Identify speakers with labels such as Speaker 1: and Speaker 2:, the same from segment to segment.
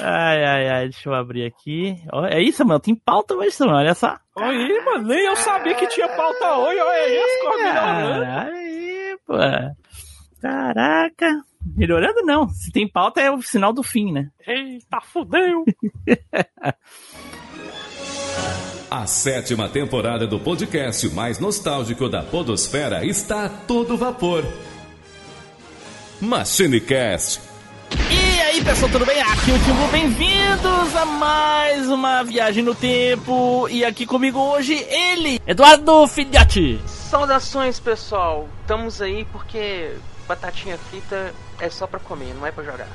Speaker 1: Ai, ai, ai, deixa eu abrir aqui. É isso, mano. Tem pauta hoje, mano. Olha só.
Speaker 2: Olha aí, mano, nem eu sabia que tinha pauta hoje, olha aí as
Speaker 1: aí, pô. Caraca. Melhorando não. Se tem pauta é o sinal do fim, né?
Speaker 2: Eita, fudeu.
Speaker 3: A sétima temporada do podcast mais nostálgico da Podosfera está a todo vapor. MachineCast.
Speaker 1: E aí, pessoal, tudo bem? Aqui é o Timbu, bem-vindos a mais uma viagem no tempo. E aqui comigo hoje ele, Eduardo Filhote.
Speaker 4: Saudações, pessoal. Estamos aí porque batatinha frita é só pra comer, não é pra jogar.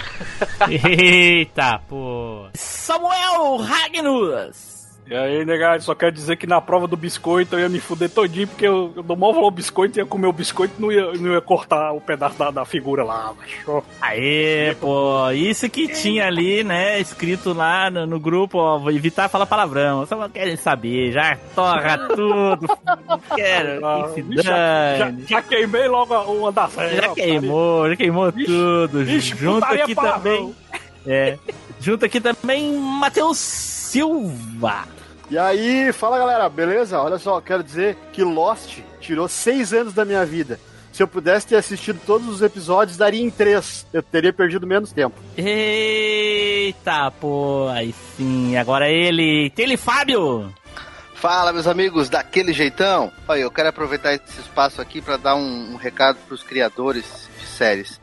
Speaker 1: Eita, pô. Samuel Ragnus.
Speaker 2: E aí, negado, só quero dizer que na prova do biscoito eu ia me fuder todinho, porque eu, eu dou mal valor biscoito, ia comer o biscoito e não ia, não ia cortar o pedaço da, da figura lá, macho.
Speaker 1: Aê, pô, isso que tinha ali, né, escrito lá no, no grupo, ó, vou evitar falar palavrão, só querem saber, já torra tudo, quero,
Speaker 2: Ah,
Speaker 1: que se
Speaker 2: já,
Speaker 1: dane.
Speaker 2: já queimei logo uma das
Speaker 1: Já queimou, já queimou tudo.
Speaker 2: Vixe,
Speaker 1: Junto aqui
Speaker 2: palavrão.
Speaker 1: também. É. Junto aqui também, Matheus Silva.
Speaker 5: E aí, fala galera, beleza? Olha só, quero dizer que Lost tirou seis anos da minha vida. Se eu pudesse ter assistido todos os episódios, daria em três. Eu teria perdido menos tempo.
Speaker 1: Eita, pô, aí sim. Agora ele, Tele Fábio.
Speaker 6: Fala, meus amigos, daquele jeitão. Olha, eu quero aproveitar esse espaço aqui para dar um, um recado para os criadores de séries.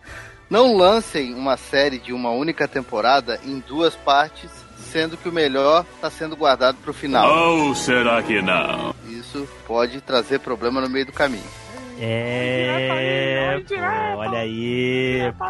Speaker 6: Não lancem uma série de uma única temporada em duas partes, sendo que o melhor está sendo guardado para o final.
Speaker 3: Ou será que não?
Speaker 6: Isso pode trazer problema no meio do caminho.
Speaker 1: É, pô, olha aí, pô.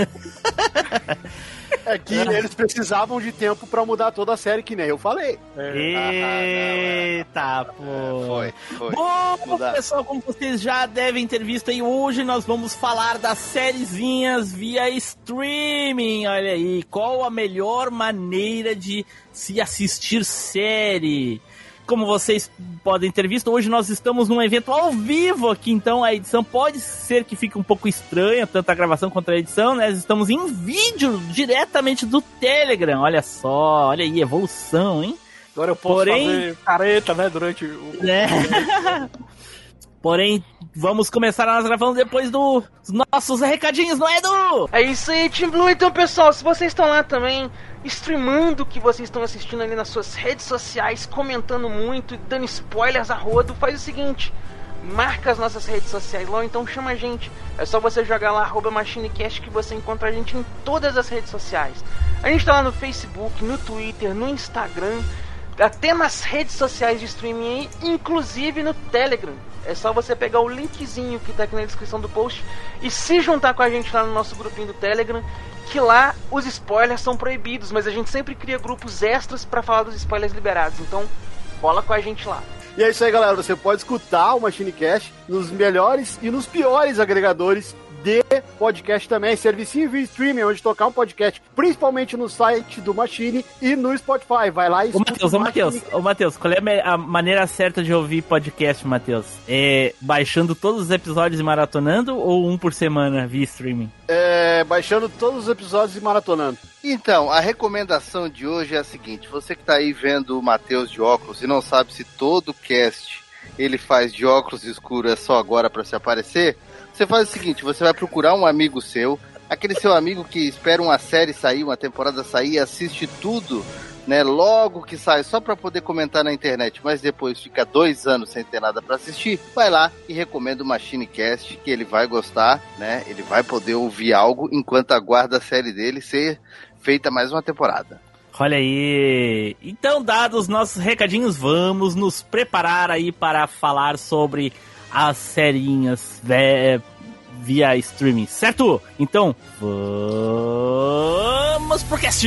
Speaker 5: É que eles precisavam de tempo pra mudar toda a série, que nem eu falei.
Speaker 1: Eita, pô.
Speaker 6: É, Foi, foi.
Speaker 1: Bom,
Speaker 6: Mudar.
Speaker 1: pessoal, como vocês já devem ter visto aí, hoje nós vamos falar das sériezinhas via streaming. Olha aí, qual a melhor maneira de se assistir série? Como vocês podem ter visto, hoje nós estamos num evento ao vivo aqui, então a edição pode ser que fique um pouco estranha, tanto a gravação quanto a edição, né? Estamos em vídeo diretamente do Telegram. Olha só, olha aí, evolução, hein?
Speaker 2: Agora eu posso
Speaker 1: Porém-
Speaker 2: fazer careta, né, durante o...
Speaker 1: né? Porém, vamos começar nós gravando depois dos nossos recadinhos, não é, Edu?
Speaker 4: É isso aí, Team Blue. Então, pessoal, se vocês estão lá também streamando o que vocês estão assistindo ali nas suas redes sociais, comentando muito dando spoilers a rodo, faz o seguinte. Marca as nossas redes sociais lá, então chama a gente. É só você jogar lá, arroba MachineCast, que você encontra a gente em todas as redes sociais. A gente tá lá no Facebook, no Twitter, no Instagram, até nas redes sociais de streaming inclusive no Telegram. É só você pegar o linkzinho que tá aqui na descrição do post e se juntar com a gente lá no nosso grupinho do Telegram, que lá os spoilers são proibidos, mas a gente sempre cria grupos extras pra falar dos spoilers liberados. Então, cola com a gente lá.
Speaker 5: E é isso aí, galera. Você pode escutar o Machine Cast nos melhores e nos piores agregadores de podcast também. Servicinho via streaming, onde tocar um podcast, principalmente no site do Machine e no Spotify. Vai lá e
Speaker 1: Ô,
Speaker 5: escuta
Speaker 1: Matheus,
Speaker 5: o
Speaker 1: ô, Matheus,
Speaker 5: Machine
Speaker 1: ô, Matheus, qual é a maneira certa de ouvir podcast, Matheus? É baixando todos os episódios e maratonando ou um por semana via streaming?
Speaker 5: É, baixando todos os episódios e maratonando.
Speaker 6: Então, a recomendação de hoje é a seguinte: você que tá aí vendo o Matheus de óculos e não sabe se todo cast ele faz de óculos escuro é só agora para se aparecer, você faz o seguinte: você vai procurar um amigo seu, aquele seu amigo que espera uma série sair, uma temporada sair, assiste tudo, né? Logo que sai, só para poder comentar na internet, mas depois fica dois anos sem ter nada para assistir, vai lá e recomenda o Machine Cast, que ele vai gostar, né? Ele vai poder ouvir algo enquanto aguarda a série dele ser feita mais uma temporada.
Speaker 1: Olha aí. Então, dados os nossos recadinhos, vamos nos preparar aí para falar sobre as serinhas via streaming, certo? Então, vamos pro cast!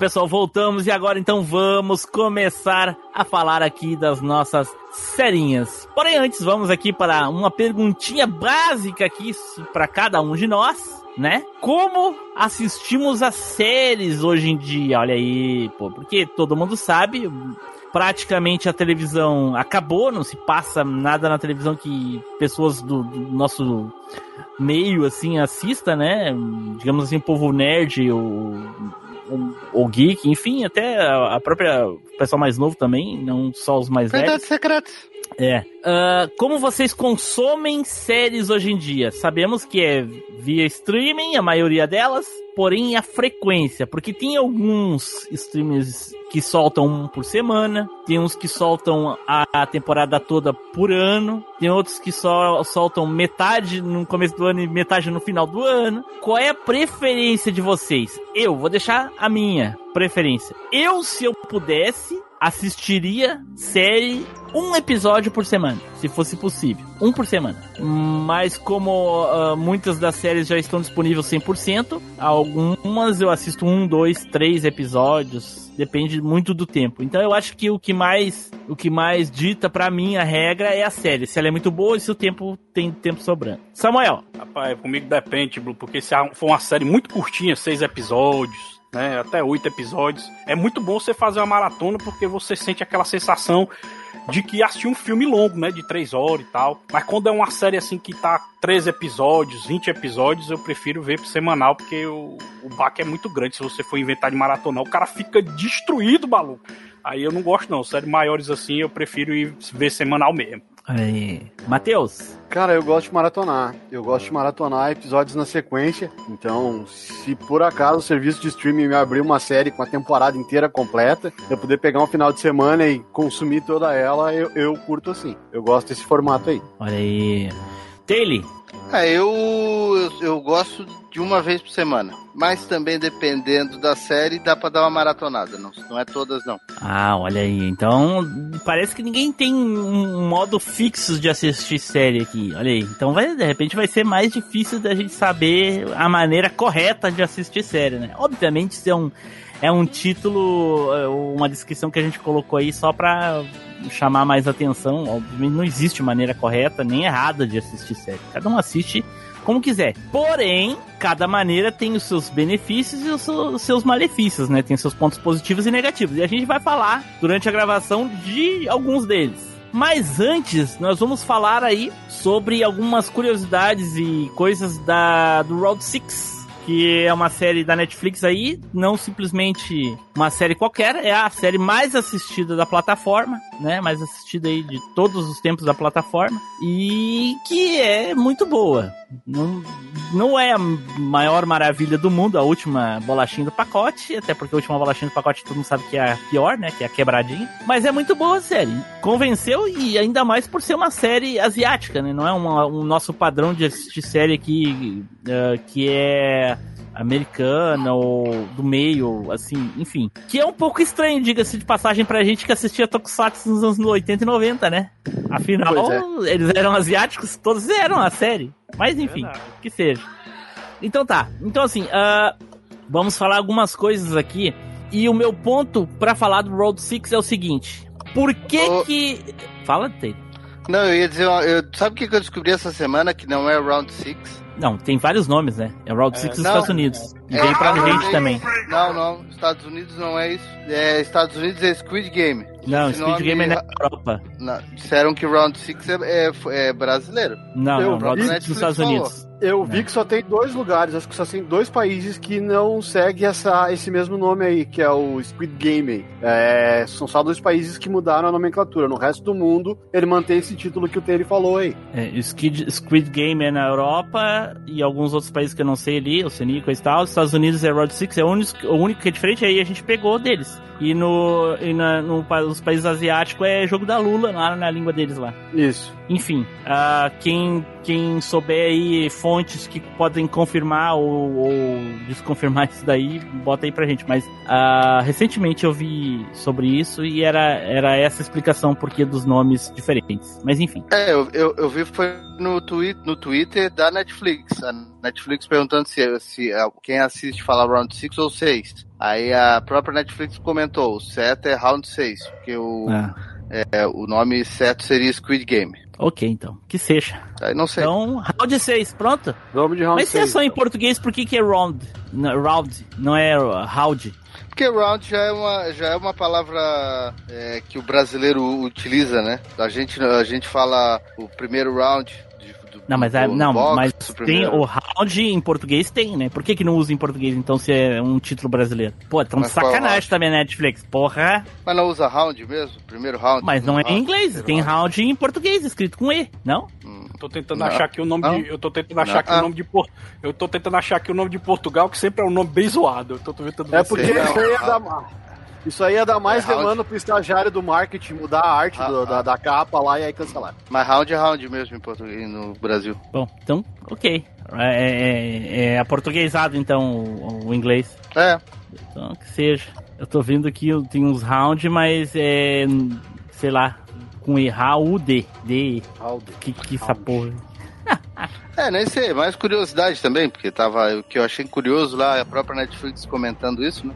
Speaker 1: Pessoal, voltamos e agora então vamos começar a falar aqui das nossas serinhas. Porém, antes vamos aqui para uma perguntinha básica aqui para cada um de nós, né? Como assistimos as séries hoje em dia? Olha aí, pô, porque todo mundo sabe, praticamente a televisão acabou, não se passa nada na televisão que pessoas do, do nosso meio assim assista, né? Digamos assim, povo nerd ou o, geek, enfim, até a, própria pessoal mais novo também, não só os mais
Speaker 6: Verdade
Speaker 1: velhos.
Speaker 6: secreta.
Speaker 1: É. Uh, como vocês consomem séries hoje em dia? Sabemos que é via streaming, a maioria delas, porém a frequência, porque tem alguns streamers que soltam um por semana, tem uns que soltam a temporada toda por ano, tem outros que só soltam metade no começo do ano e metade no final do ano. Qual é a preferência de vocês? Eu vou deixar a minha preferência. Eu, se eu pudesse, assistiria série um episódio por semana, se fosse possível. Um por semana. Mas como uh, muitas das séries já estão disponíveis 100%, algumas eu assisto um, dois, três episódios. Depende muito do tempo. Então eu acho que o que mais, o que mais dita para mim a regra é a série. Se ela é muito boa e se o tempo tem tempo sobrando. Samuel.
Speaker 2: Rapaz, comigo depende, Blue, porque se for uma série muito curtinha, seis episódios, né, até oito episódios. É muito bom você fazer uma maratona porque você sente aquela sensação de que assistiu um filme longo, né, de três horas e tal. Mas quando é uma série assim que tá três episódios, 20 episódios, eu prefiro ver semanal porque o, o baque é muito grande se você for inventar de maratona. O cara fica destruído, maluco. Aí eu não gosto não, séries maiores assim eu prefiro ir ver semanal mesmo.
Speaker 1: Aí. Matheus.
Speaker 5: Cara, eu gosto de maratonar. Eu gosto de maratonar episódios na sequência. Então, se por acaso o serviço de streaming me abrir uma série com a temporada inteira completa, eu poder pegar um final de semana e consumir toda ela, eu, eu curto assim. Eu gosto desse formato aí.
Speaker 1: Olha aí. Taylor.
Speaker 6: Eu, eu, eu gosto de uma vez por semana. Mas também dependendo da série, dá pra dar uma maratonada. Não, não é todas, não.
Speaker 1: Ah, olha aí. Então, parece que ninguém tem um modo fixo de assistir série aqui. Olha aí. Então, vai, de repente, vai ser mais difícil da gente saber a maneira correta de assistir série, né? Obviamente, isso é um, é um título, é, uma descrição que a gente colocou aí só pra chamar mais atenção. Obviamente, não existe maneira correta nem errada de assistir série. Cada um assiste como quiser. Porém, cada maneira tem os seus benefícios e os seus malefícios, né? Tem seus pontos positivos e negativos. E a gente vai falar durante a gravação de alguns deles. Mas antes, nós vamos falar aí sobre algumas curiosidades e coisas da do Road 6 que é uma série da Netflix aí, não simplesmente uma série qualquer, é a série mais assistida da plataforma, né? Mais assistida aí de todos os tempos da plataforma e que é muito boa. Não, não é a maior maravilha do mundo, a última bolachinha do pacote, até porque a última bolachinha do pacote todo mundo sabe que é a pior, né? Que é a quebradinha. Mas é muito boa a série. Convenceu e ainda mais por ser uma série asiática, né? Não é uma, um nosso padrão de assistir série aqui uh, que é americana ou do meio, assim, enfim. Que é um pouco estranho, diga-se de passagem pra gente que assistia Tokusatsu nos anos 80 e 90, né? Afinal, é. eles eram asiáticos, todos eram a série. Mas enfim, é que seja. Então tá. Então assim, uh, vamos falar algumas coisas aqui. E o meu ponto para falar do Road 6 é o seguinte. Por que oh. que... Fala, Taylor.
Speaker 6: Não, eu ia dizer, eu, sabe o que eu descobri essa semana que não é Round 6?
Speaker 1: Não, tem vários nomes, né? É Round 6 é, nos Estados Unidos. E é, vem pra não, gente também.
Speaker 6: Não, não, Estados Unidos não é isso. É, Estados Unidos é Squid Game.
Speaker 1: Não, Esse Squid Game é na Europa.
Speaker 6: Não, disseram que Round 6 é, é, é, brasileiro.
Speaker 1: Não, não, Round 6 nos Estados Unidos.
Speaker 5: Eu vi que só tem dois lugares, acho que só tem dois países que não seguem essa, esse mesmo nome aí, que é o Squid Game. É, são só dois países que mudaram a nomenclatura. No resto do mundo, ele mantém esse título que o Terry falou aí.
Speaker 1: É, Squid, Squid Game é na Europa e alguns outros países que eu não sei ali, Oceania e tal. Os Estados Unidos é Road Six, é o único, o único que é diferente, aí a gente pegou deles. E no, e na, no, nos países asiáticos é jogo da Lula, lá na língua deles lá.
Speaker 5: Isso.
Speaker 1: Enfim, uh, quem, quem souber aí fontes que podem confirmar ou, ou, desconfirmar isso daí, bota aí pra gente. Mas uh, recentemente eu vi sobre isso e era, era essa explicação porque dos nomes diferentes. Mas enfim.
Speaker 6: É, eu, eu, eu vi foi no, twi no Twitter da Netflix. A Netflix perguntando se, se quem assiste fala Round 6 ou 6. Aí a própria Netflix comentou, o certo é Round 6, porque o,
Speaker 1: Ah,
Speaker 6: é, o nome certo seria Squid Game.
Speaker 1: ok, então. Que seja.
Speaker 6: Aí não sei.
Speaker 1: Então, round 6, pronto.
Speaker 5: Vamos de round
Speaker 1: Mas se é só em
Speaker 5: então.
Speaker 1: português, por que, que é round? Não, round, não é round.
Speaker 6: Porque round já é uma, já é uma palavra é, que o brasileiro utiliza, né? A gente, a gente fala o primeiro round.
Speaker 1: Não, mas, é, não,
Speaker 6: boxe,
Speaker 1: mas
Speaker 6: o
Speaker 1: tem o round em português tem, né? Por que, que não usa em português então se é um título brasileiro? Pô, tão
Speaker 6: Mas qual
Speaker 1: sacanagem também, Netflix. Porra.
Speaker 6: Mas não usa round mesmo? Primeiro round?
Speaker 1: Mas não é em
Speaker 6: Round,
Speaker 1: inglês,
Speaker 6: primeiro
Speaker 1: tem
Speaker 6: round.
Speaker 1: round em português, escrito com E, não?
Speaker 2: Tô tentando
Speaker 6: Não.
Speaker 2: achar aqui o nome
Speaker 6: Não.
Speaker 2: de. Eu tô tentando achar
Speaker 6: Não.
Speaker 2: aqui o nome de Por- Eu tô tentando achar aqui o nome de Portugal, que sempre é um nome bem zoado. Eu tô tentando
Speaker 5: É porque ia
Speaker 6: round.
Speaker 5: dar, isso aí ia dar mais
Speaker 6: É,
Speaker 5: demanda pro estagiário do marketing mudar a arte do-
Speaker 6: Ah,
Speaker 5: da, da capa lá e aí cancelar.
Speaker 6: Mas round é round mesmo em português no Brasil.
Speaker 1: Bom, então, ok. É, é, é aportuguesado então o, o inglês.
Speaker 6: É,
Speaker 1: Então, que seja. Eu tô vendo aqui, tem uns round, mas é. Sei lá, com E, R-A-U-D. D. Que, que essa porra.
Speaker 6: É, nem sei, mais curiosidade também, porque tava, o que eu achei curioso lá, a própria Netflix comentando isso, né?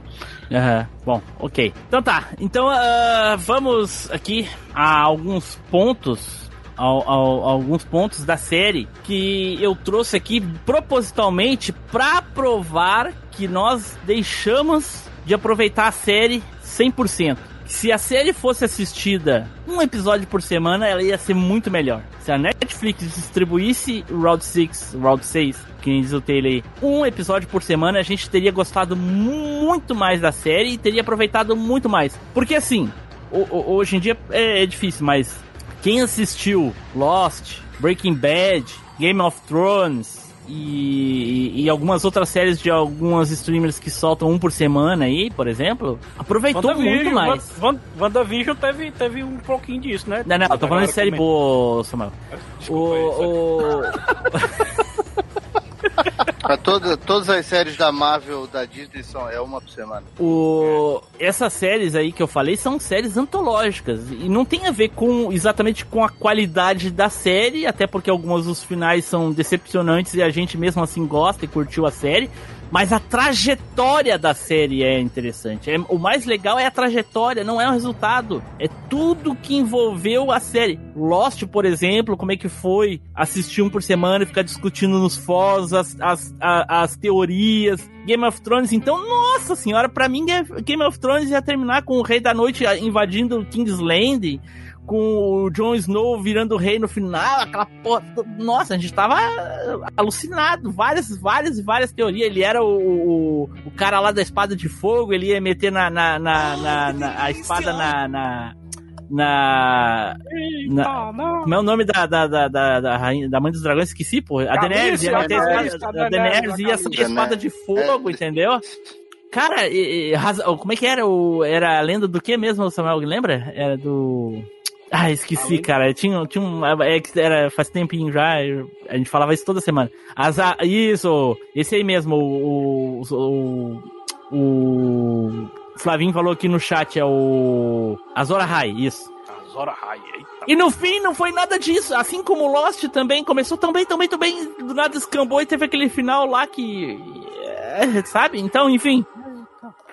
Speaker 1: Aham, bom, ok. Então tá, então ah, vamos aqui a alguns pontos, ao, ao- alguns pontos da série que eu trouxe aqui propositalmente pra provar que nós deixamos de aproveitar a série 100%. Se a série fosse assistida um episódio por semana, ela ia ser muito melhor. Se a Netflix distribuísse Round 6, Round 6, que nem diz o Taylor aí, um episódio por semana, a gente teria gostado muito mais da série e teria aproveitado muito mais. Porque assim, ho- ho- hoje em dia é, é difícil, mas quem assistiu Lost, Breaking Bad, Game of Thrones e, e- algumas outras séries de algumas streamers que soltam um por semana aí, por exemplo, aproveitou
Speaker 2: WandaVision,
Speaker 1: muito mais.
Speaker 2: Van- WandaVision teve, teve um pouquinho disso, né?
Speaker 1: Não, não, eu tô falando de série boa, Samuel.
Speaker 2: Desculpa aí,
Speaker 1: O, o,
Speaker 6: Pra toda, todas as séries da Marvel, da Disney, são, é uma por semana.
Speaker 1: o, essas séries aí que eu falei são séries antológicas e não tem a ver com exatamente com a qualidade da série, até porque algumas dos finais são decepcionantes e a gente mesmo assim gosta e curtiu a série. Mas a trajetória da série é interessante. É- o mais legal é a trajetória, não é o resultado. É tudo que envolveu a série. Lost, por exemplo, como é que foi assistir um por semana e ficar discutindo nos fóruns as, as, as teorias. Game of Thrones, então, nossa senhora, pra mim Game of Thrones ia terminar com o Rei da Noite invadindo King's Landing com o Jon Snow virando rei no final, aquela porra. Nossa, a gente tava alucinado. Várias, várias e várias teorias. Ele era o, o, o cara lá da espada de fogo, ele ia meter na, na, na, na- na- a espada na. na na, na- como é o nome da, da, da, da, da, rainha, da mãe dos dragões? Esqueci, pô. A Daenerys, ia meter a espada, a Daenerys ia sair espada de fogo, entendeu? Cara, e- e raza- como é que era? O, era a lenda do que mesmo, Samuel? Lembra? Era do. Ah, esqueci, cara. Tinha, tinha um. É que era, faz tempinho já. A gente falava isso toda semana. As, isso! Esse aí mesmo, o. O. o, o Flavinho falou aqui no chat, é o. Azor Ahai, isso.
Speaker 2: Azor Ahai, eita.
Speaker 1: E no fim não foi nada disso. Assim como Lost também começou tão bem, tão bem, tão bem. Do nada escambou e teve aquele final lá que. é, sabe? Então, enfim.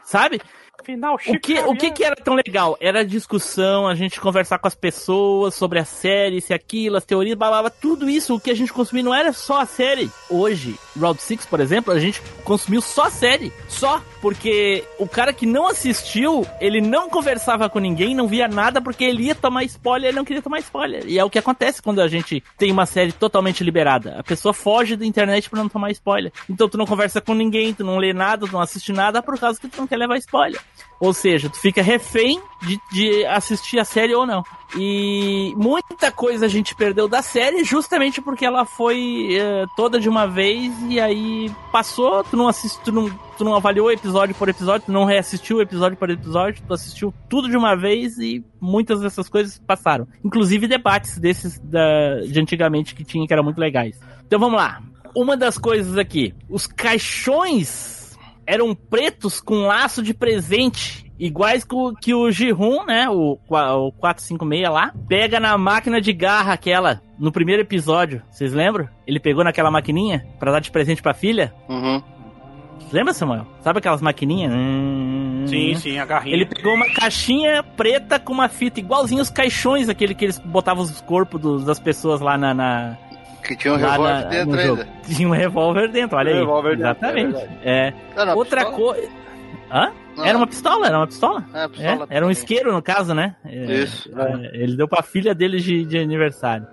Speaker 1: Sabe?
Speaker 2: Final,
Speaker 1: O que, o que que era tão legal? Era a discussão, a gente conversar com as pessoas sobre a série, se aquilo, as teorias, blá, tudo isso, o que a gente consumia não era só a série. Hoje, Round 6, por exemplo, a gente consumiu só a série. Só. Porque o cara que não assistiu, ele não conversava com ninguém, não via nada, porque ele ia tomar spoiler, ele não queria tomar spoiler. E é o que acontece quando a gente tem uma série totalmente liberada. A pessoa foge da internet pra não tomar spoiler. Então tu não conversa com ninguém, tu não lê nada, tu não assiste nada por causa que tu não quer levar spoiler. Ou seja, tu fica refém de, de assistir a série ou não. E muita coisa a gente perdeu da série justamente porque ela foi eh, toda de uma vez e aí passou, tu não assiste, tu não, tu não avaliou episódio por episódio, tu não reassistiu episódio por episódio, tu assistiu tudo de uma vez e muitas dessas coisas passaram. Inclusive debates desses da, de antigamente que tinha que eram muito legais. Então vamos lá. Uma das coisas aqui, os caixões eram pretos com laço de presente. Iguais que o, que o Jihun, né? O, o 456 lá. Pega na máquina de garra aquela. No primeiro episódio. Vocês lembram? Ele pegou naquela maquininha pra dar de presente pra filha.
Speaker 6: Uhum.
Speaker 1: Lembra, Samuel? Sabe aquelas maquininhas? Hum,
Speaker 2: Sim, sim, a garrinha.
Speaker 1: Ele pegou uma caixinha preta com uma fita, igualzinho os caixões, aquele que eles botavam os corpos dos- das pessoas lá na. na
Speaker 6: Que tinha um
Speaker 1: lá
Speaker 6: revólver
Speaker 1: na-
Speaker 6: dentro ainda.
Speaker 1: jogo. Tinha um revólver dentro, olha
Speaker 5: Um
Speaker 1: aí.
Speaker 5: revólver dentro,
Speaker 1: Exatamente.
Speaker 5: é
Speaker 1: É.
Speaker 6: Era uma
Speaker 1: Outra coisa. Hã?
Speaker 6: Não.
Speaker 1: Era uma pistola, era uma pistola.
Speaker 6: É,
Speaker 1: É,
Speaker 6: pistola.
Speaker 1: era um isqueiro, no caso, né? É,
Speaker 6: Isso.
Speaker 1: é, ele deu pra filha dele de, de aniversário.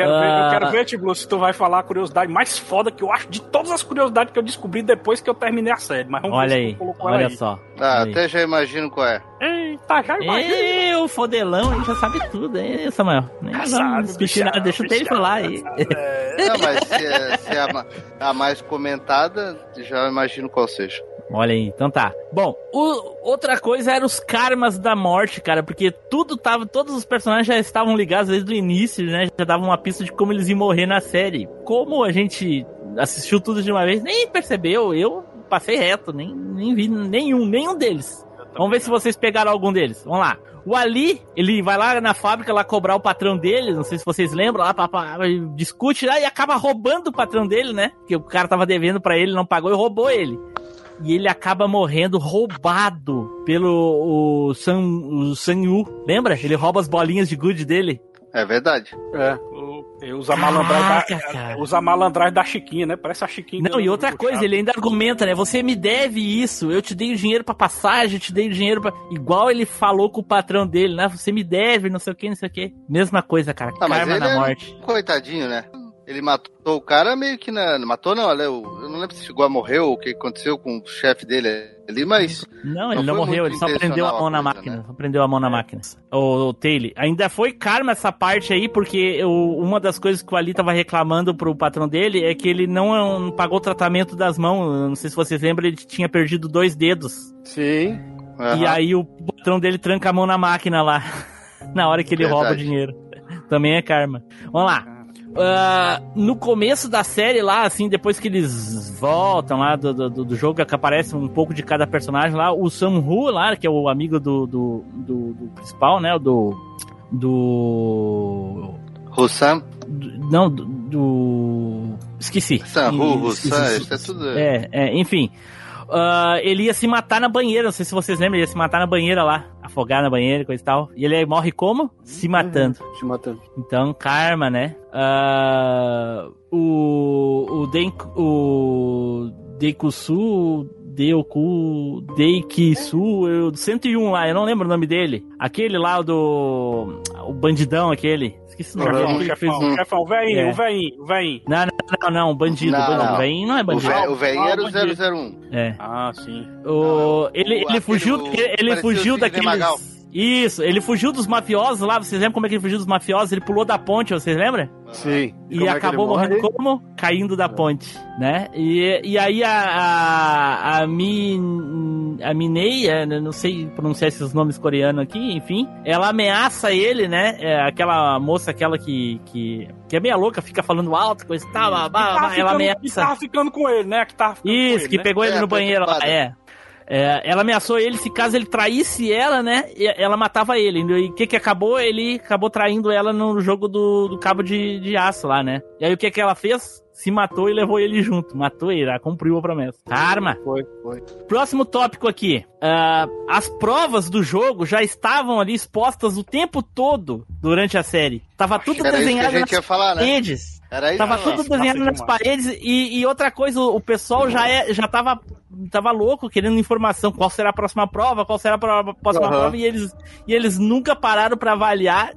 Speaker 2: Eu quero, ver,
Speaker 1: Ah.
Speaker 2: eu quero ver, Tiblu, se tu vai falar a curiosidade mais foda que eu acho de todas as curiosidades que eu descobri depois que eu terminei a série. Mas vamos
Speaker 1: Olha
Speaker 2: ver
Speaker 1: aí, olha
Speaker 2: aí.
Speaker 1: só.
Speaker 6: Ah,
Speaker 1: Olha aí.
Speaker 6: até já imagino qual é.
Speaker 2: Eita, já imagina.
Speaker 1: É, o fodelão aí já sabe tudo, hein, Samuel? Nem
Speaker 2: sabe, bichão,
Speaker 1: nada, deixa
Speaker 2: bichão.
Speaker 1: falar aí.
Speaker 6: Não, mas se é, se é a, a mais comentada, já imagino qual seja.
Speaker 1: Olha aí, então tá. Bom, o- outra coisa era os karmas da morte, cara, porque tudo tava, todos os personagens já estavam ligados desde o início, né? Já davam uma pista de como eles iam morrer na série. Como a gente assistiu tudo de uma vez, nem percebeu, eu passei reto, nem, nem vi nenhum, nenhum deles. Vamos ver se vocês pegaram algum deles. Vamos lá. O Ali, ele vai lá na fábrica lá cobrar o patrão dele, não sei se vocês lembram, lá, pá, discute lá e acaba roubando o patrão dele, né? Porque o cara tava devendo pra ele, não pagou e roubou ele. E ele acaba morrendo roubado pelo o San, o San Yu. Lembra? Ele rouba as bolinhas de good dele.
Speaker 6: É verdade.
Speaker 5: É.
Speaker 2: Eu Usa a malandragem da, usa malandragem da Chiquinha, né? Parece a Chiquinha.
Speaker 1: Não,
Speaker 2: do-
Speaker 1: e outra coisa, ele ainda argumenta, né? Você me deve isso, eu te dei o dinheiro pra passagem, eu te dei o dinheiro pra. Igual ele falou com o patrão dele, né? Você me deve, não sei o que, não sei o que. Mesma coisa, cara.
Speaker 6: Ah, mas
Speaker 1: Karma
Speaker 6: ele
Speaker 1: na
Speaker 6: é-
Speaker 1: morte.
Speaker 6: Coitadinho, né? Ele matou o cara meio que na. Matou não, né? Eu eu não lembro se chegou a morrer ou o que aconteceu com o chefe dele ali, mas.
Speaker 1: Não, ele
Speaker 6: Não
Speaker 1: não morreu, ele só prendeu a mão
Speaker 6: a
Speaker 1: na
Speaker 6: coisa,
Speaker 1: máquina.
Speaker 6: né?
Speaker 1: Só prendeu a mão na máquina. O, o Taylor. Ainda foi karma essa parte aí, porque o- uma das coisas que o Ali tava reclamando pro patrão dele é que ele não, não pagou o tratamento das mãos. Eu Não sei se vocês lembram, ele tinha perdido dois dedos.
Speaker 5: Sim.
Speaker 1: E
Speaker 6: aham.
Speaker 1: aí o patrão dele tranca a mão na máquina lá. na hora que ele
Speaker 6: Verdade.
Speaker 1: rouba o dinheiro. Também é karma. Vamos lá. Ah, no começo da série lá, assim, depois que eles voltam lá do, do, do jogo, que aparece um pouco de cada personagem lá, o Sam Hu lá, que é o amigo do, do, do, do principal, né? o Do. Do.
Speaker 6: Hussam,
Speaker 1: não, do. do- Esqueci.
Speaker 6: Sanhu,
Speaker 1: Esqueci.
Speaker 6: Hussam, isso é tudo.
Speaker 1: É, é, enfim. Ah, ele ia se matar na banheira, não sei se vocês lembram, ele ia se matar na banheira lá, afogar na banheira, coisa e tal. E ele morre como? Se matando.
Speaker 5: Te matando.
Speaker 1: Então, karma, né? Ah, o. O, Den, o Deikusu. Deoku. Deikisu. Eu, 101 lá, eu não lembro o nome dele. Aquele lá, o do. O bandidão, aquele. Esqueci o nome
Speaker 2: Chefão,
Speaker 1: dele.
Speaker 2: chefão,
Speaker 6: um-
Speaker 2: chefão, o velhinho,
Speaker 1: É.
Speaker 2: o velhinho, o velhinho.
Speaker 1: Não, não, não, não, bandido.
Speaker 6: Não,
Speaker 1: bandido.
Speaker 6: não.
Speaker 1: Velhinho não é
Speaker 6: O
Speaker 1: bandido.
Speaker 6: velho o velhinho era o
Speaker 2: bandido.
Speaker 6: 001.
Speaker 1: É.
Speaker 2: Ah, sim.
Speaker 1: O,
Speaker 6: Não,
Speaker 1: ele,
Speaker 6: o-
Speaker 1: ele fugiu,
Speaker 6: o-
Speaker 1: ele,
Speaker 6: o
Speaker 1: fugiu daqueles. Isso, ele fugiu dos mafiosos lá. Vocês lembram como é que ele fugiu dos mafiosos? Ele pulou da ponte, vocês lembram?
Speaker 5: Sim.
Speaker 1: E
Speaker 5: como é
Speaker 1: acabou
Speaker 5: ele morre?
Speaker 1: morrendo como? Caindo da ponte, né? E, e aí a, a, a, Min, a Mineia, né, não sei pronunciar esses nomes coreanos aqui, enfim, ela ameaça ele, né? É, aquela moça, aquela que, que, que é meia louca, fica falando alto, coisa e tal, blá, ela
Speaker 2: ficando- que
Speaker 1: ameaça.
Speaker 2: tava ficando com ele, né? Que tava ficando com
Speaker 1: Isso,
Speaker 2: ele,
Speaker 1: que
Speaker 2: né?
Speaker 1: pegou ele
Speaker 6: É,
Speaker 1: no banheiro lá, é. É, ela ameaçou ele, se caso ele traísse ela, né, ela matava ele. E o que que acabou? Ele acabou traindo ela no jogo do, do cabo de, de aço lá, né. E aí o que que ela fez? Se matou e levou ele junto. Matou ele, ela cumpriu a promessa. Karma.
Speaker 5: Foi, foi.
Speaker 1: Próximo tópico aqui. Ah, as provas do jogo já estavam ali expostas o tempo todo durante a série. Tava tudo
Speaker 6: Era isso que a
Speaker 1: desenhado nas
Speaker 6: falar, né?
Speaker 1: paredes.
Speaker 6: Era isso.
Speaker 1: Tava
Speaker 6: né?
Speaker 1: tudo desenhado
Speaker 2: massa
Speaker 1: nas
Speaker 2: demais.
Speaker 1: paredes e, e outra coisa, o pessoal já, é, já tava, tava louco querendo informação. Qual será a próxima prova? Qual será a próxima
Speaker 5: Aham.
Speaker 1: prova? E eles, e eles nunca pararam pra avaliar.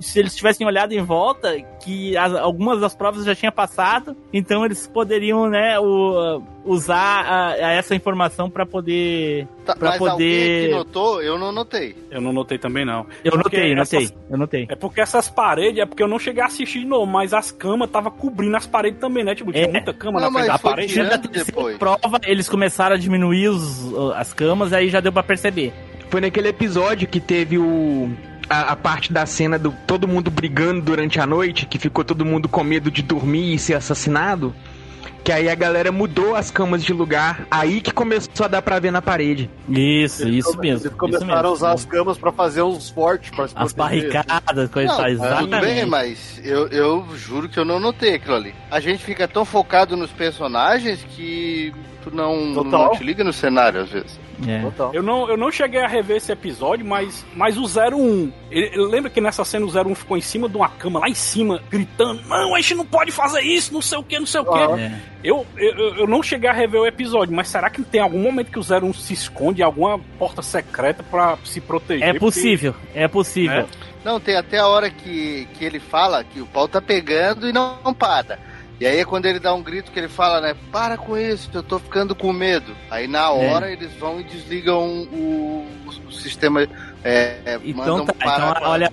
Speaker 1: Se eles tivessem olhado em volta, que as- algumas das provas já tinha passado, então eles poderiam, né, o- usar a- a essa informação pra poder.
Speaker 6: Tá,
Speaker 1: pra
Speaker 6: mas
Speaker 1: poder-
Speaker 6: alguém que notou, eu não notei.
Speaker 2: Eu não notei também, não.
Speaker 1: Eu
Speaker 2: Porque
Speaker 1: notei, eu notei,
Speaker 2: essas-
Speaker 1: eu notei.
Speaker 2: É porque essas paredes, é porque eu não cheguei a assistir de novo, mas as camas tava cobrindo as paredes também, né? Tipo, tinha
Speaker 1: É.
Speaker 2: muita cama
Speaker 6: Não,
Speaker 2: na frente da parede.
Speaker 1: Já
Speaker 6: depois.
Speaker 1: prova, eles começaram a diminuir os, as camas, aí já deu pra perceber.
Speaker 4: Foi naquele episódio que teve o. A, a parte da cena do todo mundo brigando durante a noite, que ficou todo mundo com medo de dormir e ser assassinado. Que aí a galera mudou as camas de lugar. Aí que começou a dar pra ver na parede.
Speaker 1: Isso,
Speaker 5: Eles
Speaker 1: isso mesmo.
Speaker 5: Eles começaram a usar as camas pra fazer uns fortes pra se
Speaker 1: as
Speaker 5: proteger.
Speaker 1: barricadas, coisa
Speaker 6: Não, tudo bem, mas eu, eu juro que eu não notei aquilo ali. A gente fica tão focado nos personagens que Tu não,
Speaker 5: Total.
Speaker 6: não te liga no cenário, às vezes.
Speaker 1: É.
Speaker 5: Total.
Speaker 2: Eu não, eu não cheguei a rever esse episódio, mas, mas o 01. Ele, lembra que nessa cena o 01 ficou em cima de uma cama, lá em cima, gritando: Não, a gente não pode fazer isso, não sei o que, não sei o que.
Speaker 1: É.
Speaker 2: Eu, eu, eu não cheguei a rever o episódio, mas será que tem algum momento que o 01 se esconde em alguma porta secreta pra se proteger?
Speaker 1: É
Speaker 2: Porque-
Speaker 1: possível, é possível.
Speaker 2: É.
Speaker 6: Não, tem até a hora que, que ele fala que o pau tá pegando e não, não para. E aí é quando ele dá um grito que ele fala, né? Para com isso, eu tô ficando com medo. Aí na
Speaker 1: É.
Speaker 6: hora eles vão e desligam o, o sistema. É, é,
Speaker 1: Então tá, então
Speaker 6: a-
Speaker 1: olha-.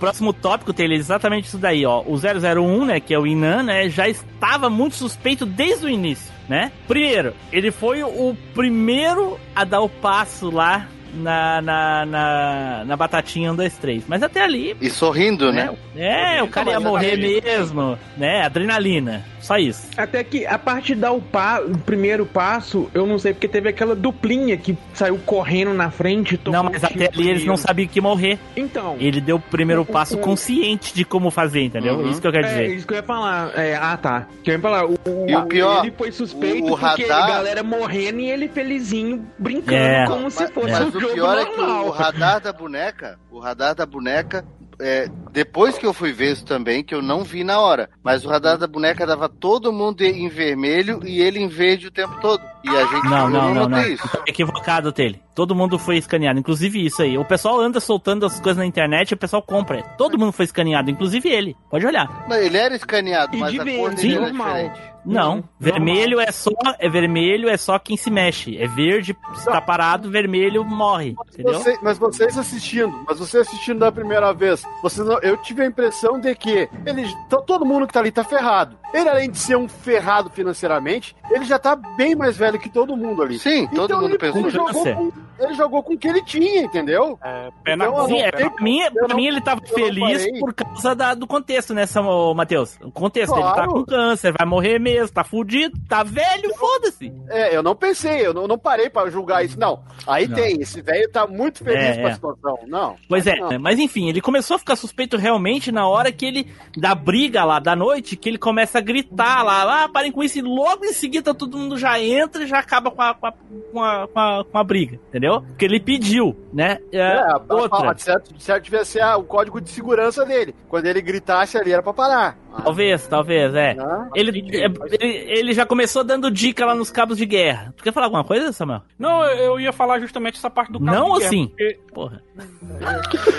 Speaker 1: Próximo tópico é exatamente isso daí, ó. O 001, né, que é o Inan, né, já estava muito suspeito desde o início, né? Primeiro, ele foi o primeiro a dar o passo lá na, na, na, na batatinha 1, 2, 3. Mas até ali,
Speaker 6: E sorrindo, né?
Speaker 1: é, o cara ia
Speaker 6: Mas
Speaker 1: morrer
Speaker 6: adrenalina.
Speaker 1: mesmo, né? Adrenalina. Só isso.
Speaker 4: Até que a parte de dar o, pa- o primeiro passo, eu não sei, porque teve aquela duplinha que saiu correndo na frente. e
Speaker 1: Não, mas
Speaker 4: um
Speaker 1: até ali eles não sabiam que morrer.
Speaker 4: Então.
Speaker 1: Ele deu o primeiro
Speaker 4: O-
Speaker 1: passo
Speaker 4: o-
Speaker 1: consciente de como fazer, entendeu?
Speaker 6: Uhum.
Speaker 1: Isso que eu quero
Speaker 4: É,
Speaker 1: dizer.
Speaker 4: isso que eu ia falar. É, ah, tá. Que eu ia falar. O, o-
Speaker 6: E o pior,
Speaker 4: ele foi suspeito
Speaker 6: o
Speaker 4: porque
Speaker 6: radar-
Speaker 4: a galera morrendo e ele felizinho brincando
Speaker 1: É.
Speaker 4: como se
Speaker 6: Mas,
Speaker 4: fosse
Speaker 6: mas
Speaker 4: um
Speaker 6: o
Speaker 4: jogo
Speaker 6: pior é que
Speaker 4: normal.
Speaker 6: o radar da boneca, o radar da boneca, é, depois que eu fui ver isso também, que eu não vi na hora, mas o radar da boneca dava todo mundo em vermelho e ele em verde o tempo todo. E a gente
Speaker 1: Não, não, não, não. Tá equivocado dele. Todo mundo foi escaneado, inclusive isso aí. O pessoal anda soltando as coisas na internet e o pessoal compra. Todo mundo foi escaneado, inclusive ele. Pode olhar.
Speaker 6: Não, ele era escaneado,
Speaker 4: E
Speaker 6: mas
Speaker 4: de
Speaker 6: a cor
Speaker 4: verde,
Speaker 6: dele era diferente.
Speaker 1: Não, vermelho é só é vermelho é só quem se mexe. É verde, se tá parado, vermelho morre, entendeu?
Speaker 5: Você- mas vocês assistindo, mas você assistindo da primeira vez, vocês não- eu tive a impressão de que ele, to- todo mundo que tá ali tá ferrado. Ele, além de ser um ferrado financeiramente, ele já tá bem mais velho que todo mundo ali.
Speaker 6: Sim, todo
Speaker 5: Então
Speaker 6: mundo
Speaker 5: ele,
Speaker 6: pensou
Speaker 5: ele jogou com, ele jogou com o que ele tinha, entendeu?
Speaker 2: É, pé na
Speaker 5: Então,
Speaker 1: Sim, é, pra mim, pra
Speaker 5: não-
Speaker 1: mim ele tava feliz por causa da- do contexto, né, Samuel, Matheus? O contexto, ele tá
Speaker 5: Claro.
Speaker 1: com câncer, vai morrer mesmo, tá fudido, tá velho, foda-se.
Speaker 5: É, eu não pensei, eu não, não parei pra julgar isso, não. Aí
Speaker 1: Não.
Speaker 5: tem, esse velho tá muito feliz
Speaker 1: É,
Speaker 5: com a
Speaker 1: é.
Speaker 5: situação. Não.
Speaker 1: Pois é,
Speaker 5: Não.
Speaker 1: mas enfim, ele começou a ficar suspeito realmente na hora que ele, da briga lá da noite, que ele começa a gritar lá, ah, parem com isso, e logo em seguida todo mundo já entra e já acaba com a, com a, com a, com a, com a briga, entendeu? Porque ele pediu, né? É,
Speaker 5: É, a- a-
Speaker 1: outra,
Speaker 5: a- certo, certo devia ser a- o código de segurança dele. Quando ele gritasse ali era pra parar.
Speaker 1: talvez, talvez, é.
Speaker 5: Né?
Speaker 1: Ele, é, ele, ele já começou dando dica lá nos cabos de guerra. Tu quer falar alguma coisa, Samuel?
Speaker 2: Não, eu ia falar justamente essa parte do cabo
Speaker 1: Não
Speaker 2: de guerra,
Speaker 1: assim?
Speaker 2: porque-
Speaker 1: Porra.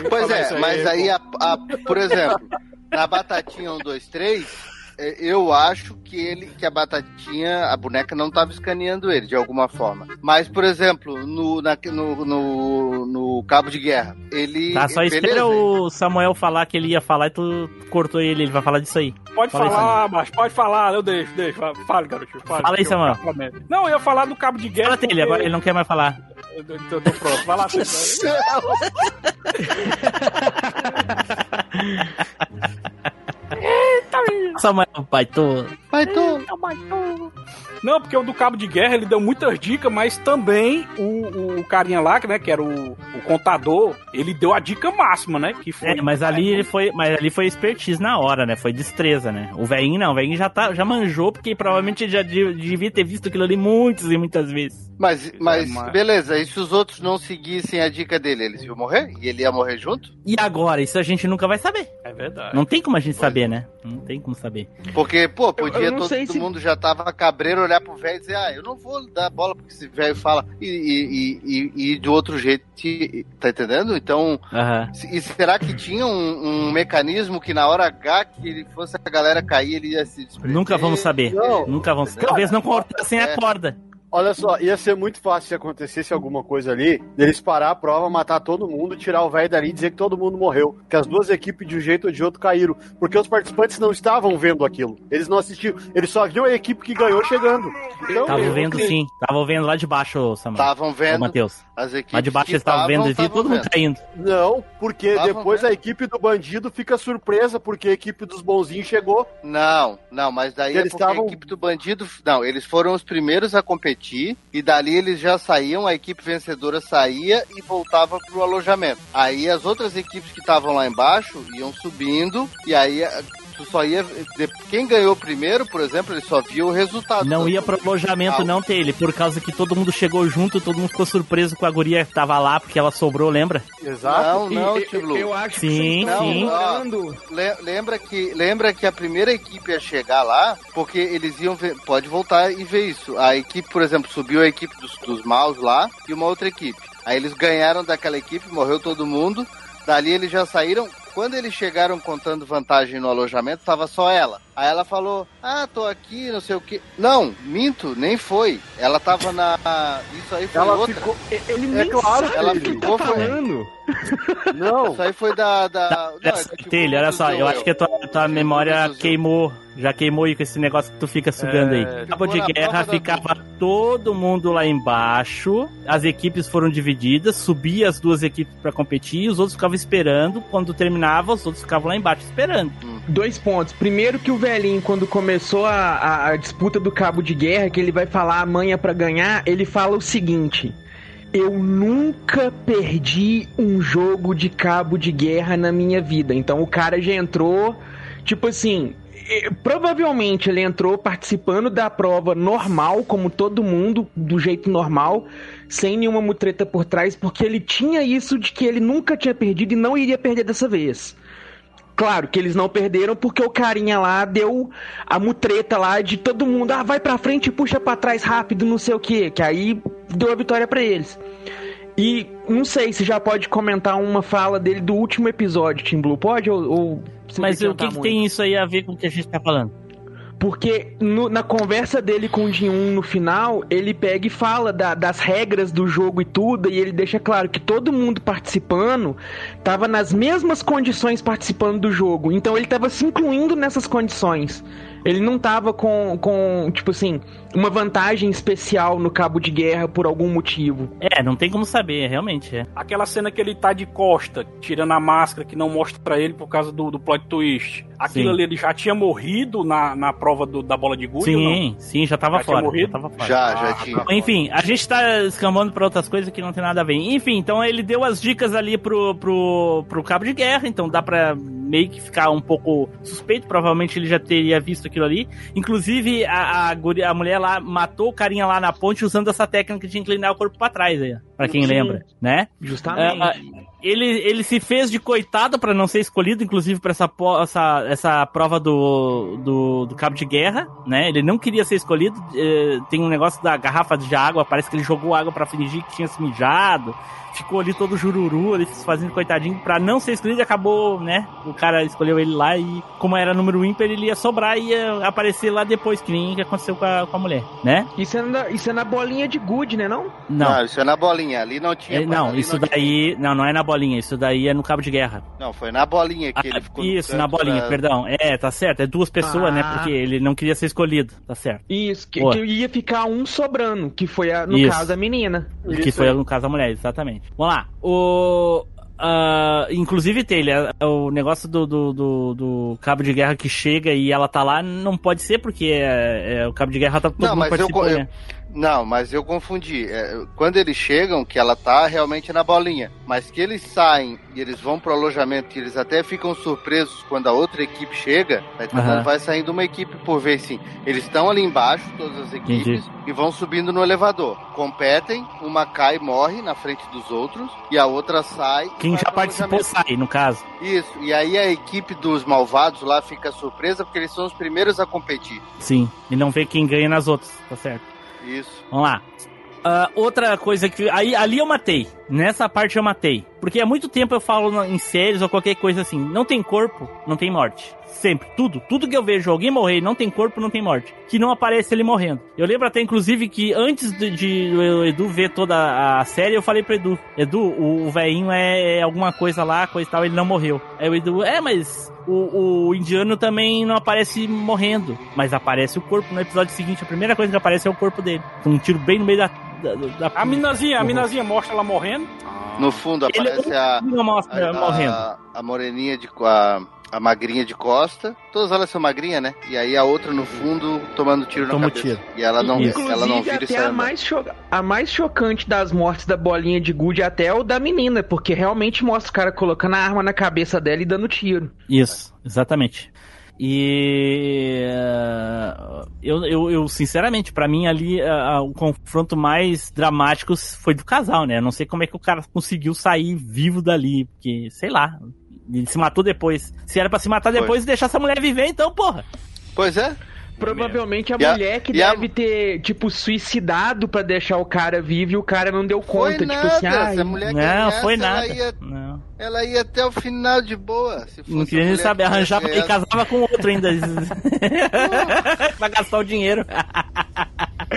Speaker 6: Pois é,
Speaker 2: aí,
Speaker 6: mas
Speaker 2: pô.
Speaker 6: aí, a, a- por exemplo, na Batatinha 1, 2, 3, é, eu acho que ele, que a Batatinha, a boneca não estava escaneando ele, de alguma forma. Mas, por exemplo, no, na- no, no, no Cabo de Guerra, ele...
Speaker 1: Tá, só
Speaker 6: beleza,
Speaker 1: espera o Samuel falar que ele ia falar e tu cortou ele, ele vai falar disso aí.
Speaker 2: Pode
Speaker 1: Fala aí,
Speaker 2: falar, mas pode falar, eu deixo, deixo. Fale, garotinho. Fale,
Speaker 1: Fala aí, Samuel.
Speaker 2: Não, eu ia falar do cabo de guerra.
Speaker 1: Fala dele,
Speaker 2: porque-
Speaker 1: agora ele não quer mais falar.
Speaker 2: Eu tô, eu tô pronto, vai lá. Samuel.
Speaker 1: Samuel, tu.
Speaker 6: Mas tô...
Speaker 2: Não, porque o do cabo de guerra ele deu muitas dicas, mas também o, o carinha lá, né, que era o, o contador, ele deu a dica máxima, né? Que foi.
Speaker 1: É, mas ali ele foi, mas ali foi expertise na hora, né? Foi destreza, né? O velhinho não, o velhinho já tá, já manjou porque provavelmente ele já de- devia ter visto aquilo ali muitas e muitas vezes.
Speaker 6: Mas, mas,
Speaker 2: mas-
Speaker 6: beleza, e se os outros não seguissem a dica dele, eles iam morrer? E ele ia morrer junto?
Speaker 1: E agora, isso a gente nunca vai saber.
Speaker 2: É verdade.
Speaker 1: Não tem como a gente saber, né? Não tem como saber.
Speaker 6: Porque, pô, podia
Speaker 4: eu
Speaker 6: todo
Speaker 4: se-
Speaker 6: mundo já tava cabreiro olhar pro velho e dizer, ah, eu não vou dar bola porque esse velho fala. E, e, e, e, de outro jeito, tá entendendo? Então, se- e será que tinha um, um mecanismo que na hora H que ele fosse a galera cair, ele ia se desprender?
Speaker 1: Nunca vamos saber.
Speaker 5: Não.
Speaker 1: Nunca vamos. Talvez não cortassem a
Speaker 6: É.
Speaker 1: corda.
Speaker 5: Olha só, ia ser muito fácil se acontecesse alguma coisa ali, deles parar a prova, matar todo mundo, tirar o velho dali e dizer que todo mundo morreu. Que as duas equipes, de um jeito ou de outro, caíram. Porque os participantes não estavam vendo aquilo. Eles não assistiam. Eles só viam a equipe que ganhou chegando. Então,
Speaker 1: Tava
Speaker 5: eu-
Speaker 1: vendo sim. Tava vendo lá de baixo, Samuel.
Speaker 6: Estavam vendo
Speaker 1: Matheus.
Speaker 6: as equipes.
Speaker 1: Lá de baixo
Speaker 6: que
Speaker 1: eles estavam vendo,
Speaker 6: estavam
Speaker 1: todo mundo caindo.
Speaker 5: Não, porque
Speaker 6: Estavam
Speaker 5: depois
Speaker 6: vendo.
Speaker 5: a equipe do bandido fica surpresa porque a equipe dos bonzinhos chegou.
Speaker 6: Não, não, mas daí
Speaker 5: Eles
Speaker 6: é porque a
Speaker 5: estavam-
Speaker 6: equipe do bandido. Não, eles foram os primeiros a competir e dali eles já saíam, a equipe vencedora saía e voltava pro alojamento. Aí as outras equipes que estavam lá embaixo iam subindo e aí tu só ia. Quem ganhou primeiro, por exemplo, ele só via o resultado.
Speaker 1: Não ia pro alojamento, não, Taylor, por causa que todo mundo chegou junto, todo mundo ficou surpreso com a guria que tava lá, porque ela sobrou, lembra?
Speaker 5: Exato.
Speaker 6: Não, não, Tio
Speaker 4: eu, acho
Speaker 1: Sim,
Speaker 4: que
Speaker 1: sim.
Speaker 6: Le- Lembra que, lembra que a primeira equipe ia chegar lá, porque eles iam ver. Pode voltar e ver isso. A equipe, por exemplo, subiu a equipe dos, dos maus lá e uma outra equipe. Aí eles ganharam daquela equipe, morreu todo mundo. Dali eles já saíram. Quando eles chegaram contando vantagem no alojamento, tava só ela. Aí ela falou: Ah, tô aqui, não sei o que. Não, minto, nem foi. Ela tava na. Isso aí foi
Speaker 5: Ela
Speaker 6: outra.
Speaker 5: ficou.
Speaker 4: Ele
Speaker 5: É claro
Speaker 6: ela
Speaker 4: tá
Speaker 6: ficou, foi-
Speaker 4: falando.
Speaker 5: Não.
Speaker 6: Isso aí foi da. da...
Speaker 1: Tá,
Speaker 6: não, é tipo,
Speaker 1: olha só,
Speaker 6: do
Speaker 1: eu acho que a tua, tua memória queimou. Já queimou aí com esse negócio que tu fica sugando
Speaker 2: É,
Speaker 1: aí. Cabo de guerra
Speaker 6: prova da
Speaker 1: ficava todo mundo lá embaixo, as equipes foram divididas, subia as duas equipes pra competir, e os outros ficavam esperando. Quando terminava, os outros ficavam lá embaixo esperando.
Speaker 4: Dois pontos. Primeiro que o velhinho, quando começou a, a- a disputa do cabo de guerra, que ele vai falar a manha pra ganhar, ele fala o seguinte. Eu nunca perdi um jogo de cabo de guerra na minha vida. Então o cara já entrou, tipo assim, eh, provavelmente ele entrou participando da prova normal, como todo mundo, do jeito normal, sem nenhuma mutreta por trás, porque ele tinha isso de que ele nunca tinha perdido e não iria perder dessa vez. Claro que eles não perderam porque o carinha lá deu a mutreta lá de todo mundo, ah, vai pra frente e puxa pra trás rápido, não sei o que, que aí deu a vitória pra eles. E não sei se já pode comentar uma fala dele do último episódio, Tim Blue, pode? Ou, ou
Speaker 1: Mas o que, que tem isso aí a ver com o que a gente tá falando?
Speaker 4: Porque no- na conversa dele com o Jin-Un no final, ele pega e fala da- das regras do jogo e tudo, e ele deixa claro que todo mundo participando tava nas mesmas condições participando do jogo. Então ele tava se incluindo nessas condições. Ele não tava com, com, tipo assim, uma vantagem especial no cabo de guerra por algum motivo.
Speaker 1: É, não tem como saber, realmente é.
Speaker 2: Aquela cena que ele tá de costa, tirando a máscara, que não mostra pra ele por causa do, do plot twist. Aquilo
Speaker 1: Sim.
Speaker 2: ali, ele já tinha morrido na, na prova do- da bola de gude ou não?
Speaker 1: Sim, sim, já tava
Speaker 2: Já tinha
Speaker 1: fora. Já
Speaker 2: morrido?
Speaker 1: tava fora.
Speaker 6: Já, já
Speaker 2: Ah,
Speaker 6: tinha.
Speaker 2: tá.
Speaker 1: Enfim, a gente tá escamando pra outras coisas que não tem nada a ver. Enfim, então ele deu as dicas ali pro, pro, pro cabo de guerra, então dá pra meio que ficar um pouco suspeito. Provavelmente ele já teria visto aquilo ali. Inclusive, a, a, a mulher lá matou o carinha lá na ponte usando essa técnica de inclinar o corpo pra trás aí, pra quem
Speaker 4: Sim.
Speaker 1: lembra, né?
Speaker 4: Justamente.
Speaker 1: Ah, ele, ele se fez de coitado pra não ser escolhido, inclusive pra essa, essa, essa prova do, do, do cabo de guerra, né? Ele não queria ser escolhido. eh, tem um negócio da garrafa de água, parece que ele jogou água pra fingir que tinha se mijado. Ficou ali todo jururu, ali se fazendo coitadinho pra não ser escolhido e acabou, né? O cara escolheu ele lá e, como era número ímpar, ele ia sobrar e ia aparecer lá depois, que nem que aconteceu com a, com a mulher, né?
Speaker 4: Isso, é na, isso é na bolinha de good, né não?
Speaker 1: Não.
Speaker 6: Não, isso é na bolinha. Ali não tinha.
Speaker 1: É, não, isso
Speaker 6: tinha-
Speaker 1: daí. Não, não é na bolinha, isso daí é no cabo de guerra.
Speaker 6: Não, foi na bolinha que
Speaker 1: Ah,
Speaker 6: ele ficou.
Speaker 1: isso, na bolinha,
Speaker 6: pra-
Speaker 1: perdão. É, tá certo. É duas pessoas,
Speaker 4: Ah.
Speaker 1: né? Porque ele não queria ser escolhido. Tá certo.
Speaker 4: Isso, que, que ia ficar um sobrando, que foi, a, no
Speaker 1: Isso.
Speaker 4: caso, a menina.
Speaker 1: que foi no caso da mulher, exatamente. Vamos lá. O. ah, inclusive, Taylor, o negócio do, do, do, do cabo de guerra que chega e ela tá lá não pode ser, porque é, é, o cabo de guerra tá todo
Speaker 6: Não,
Speaker 1: mundo
Speaker 6: mas eu, eu-
Speaker 1: né?
Speaker 6: Não, mas eu confundi. É, quando eles chegam, que ela tá realmente na bolinha. Mas que eles saem e eles vão pro alojamento e eles até ficam surpresos quando a outra equipe chega, tá entendendo?
Speaker 1: Aham.
Speaker 6: vai saindo uma equipe por vez sim. Eles estão ali embaixo, todas as equipes, e vão subindo no elevador. Competem, uma cai e morre na frente dos outros, e a outra sai.
Speaker 1: Quem já participou sai, no caso.
Speaker 6: Isso, e aí a equipe dos malvados lá fica surpresa porque eles são os primeiros a competir.
Speaker 1: Sim. E não vê quem ganha nas outras, tá certo.
Speaker 6: Isso.
Speaker 1: Vamos lá. Ah, outra coisa que. Aí, ali eu matei. Nessa parte eu matei. Porque há muito tempo eu falo em séries ou qualquer coisa assim: não tem corpo, não tem morte. Sempre. Tudo. Tudo que eu vejo alguém morrer, não tem corpo, não tem morte. Que não aparece ele morrendo. Eu lembro até, inclusive, que antes de, de o Edu ver toda a série, eu falei pro Edu: Edu, o, o velhinho é, é alguma coisa lá, coisa e tal, ele não morreu. Aí o Edu, é, mas. O, o indiano também não aparece morrendo, mas aparece o corpo no episódio seguinte. A primeira coisa que aparece é o corpo dele. Com um tiro bem no meio da. Da, da-
Speaker 2: A minazinha, a
Speaker 1: Uhum.
Speaker 2: minazinha mostra ela morrendo.
Speaker 6: No fundo aparece a, a,
Speaker 1: morrendo.
Speaker 6: a, a moreninha de a, a magrinha de costa. Todas elas são magrinhas, né? E aí a outra no fundo tomando tiro na
Speaker 1: Toma
Speaker 6: cabeça.
Speaker 1: tiro.
Speaker 6: E ela não,
Speaker 1: Isso.
Speaker 6: ela não
Speaker 4: Inclusive,
Speaker 6: vira
Speaker 4: até a mais, cho- a mais chocante das mortes da bolinha de gude até é o da menina, porque realmente mostra o cara colocando a arma na cabeça dela e dando tiro.
Speaker 1: Isso, exatamente. E eh, eu, eu, eu, sinceramente, pra mim ali eh, o confronto mais dramático foi do casal, né? Eu não sei como é que o cara conseguiu sair vivo dali, porque, sei lá, ele se matou depois. Se era pra se matar depois e deixar essa mulher viver, então, porra.
Speaker 6: Pois é.
Speaker 4: Provavelmente a
Speaker 6: E a-
Speaker 4: mulher que
Speaker 6: e a-
Speaker 4: deve ter, tipo, suicidado pra deixar o cara vivo e o cara não deu
Speaker 6: Foi
Speaker 4: conta.
Speaker 6: nada,
Speaker 4: tipo assim, ah,
Speaker 6: se a mulher
Speaker 1: Não,
Speaker 6: ganhasse,
Speaker 1: foi
Speaker 6: ela
Speaker 1: nada.
Speaker 6: ia-
Speaker 1: Não,
Speaker 6: Ela ia até o final de boa. Se
Speaker 1: não queria
Speaker 6: a
Speaker 1: nem saber,
Speaker 6: que
Speaker 1: arranjava e casava com outro ainda. pra gastar o dinheiro.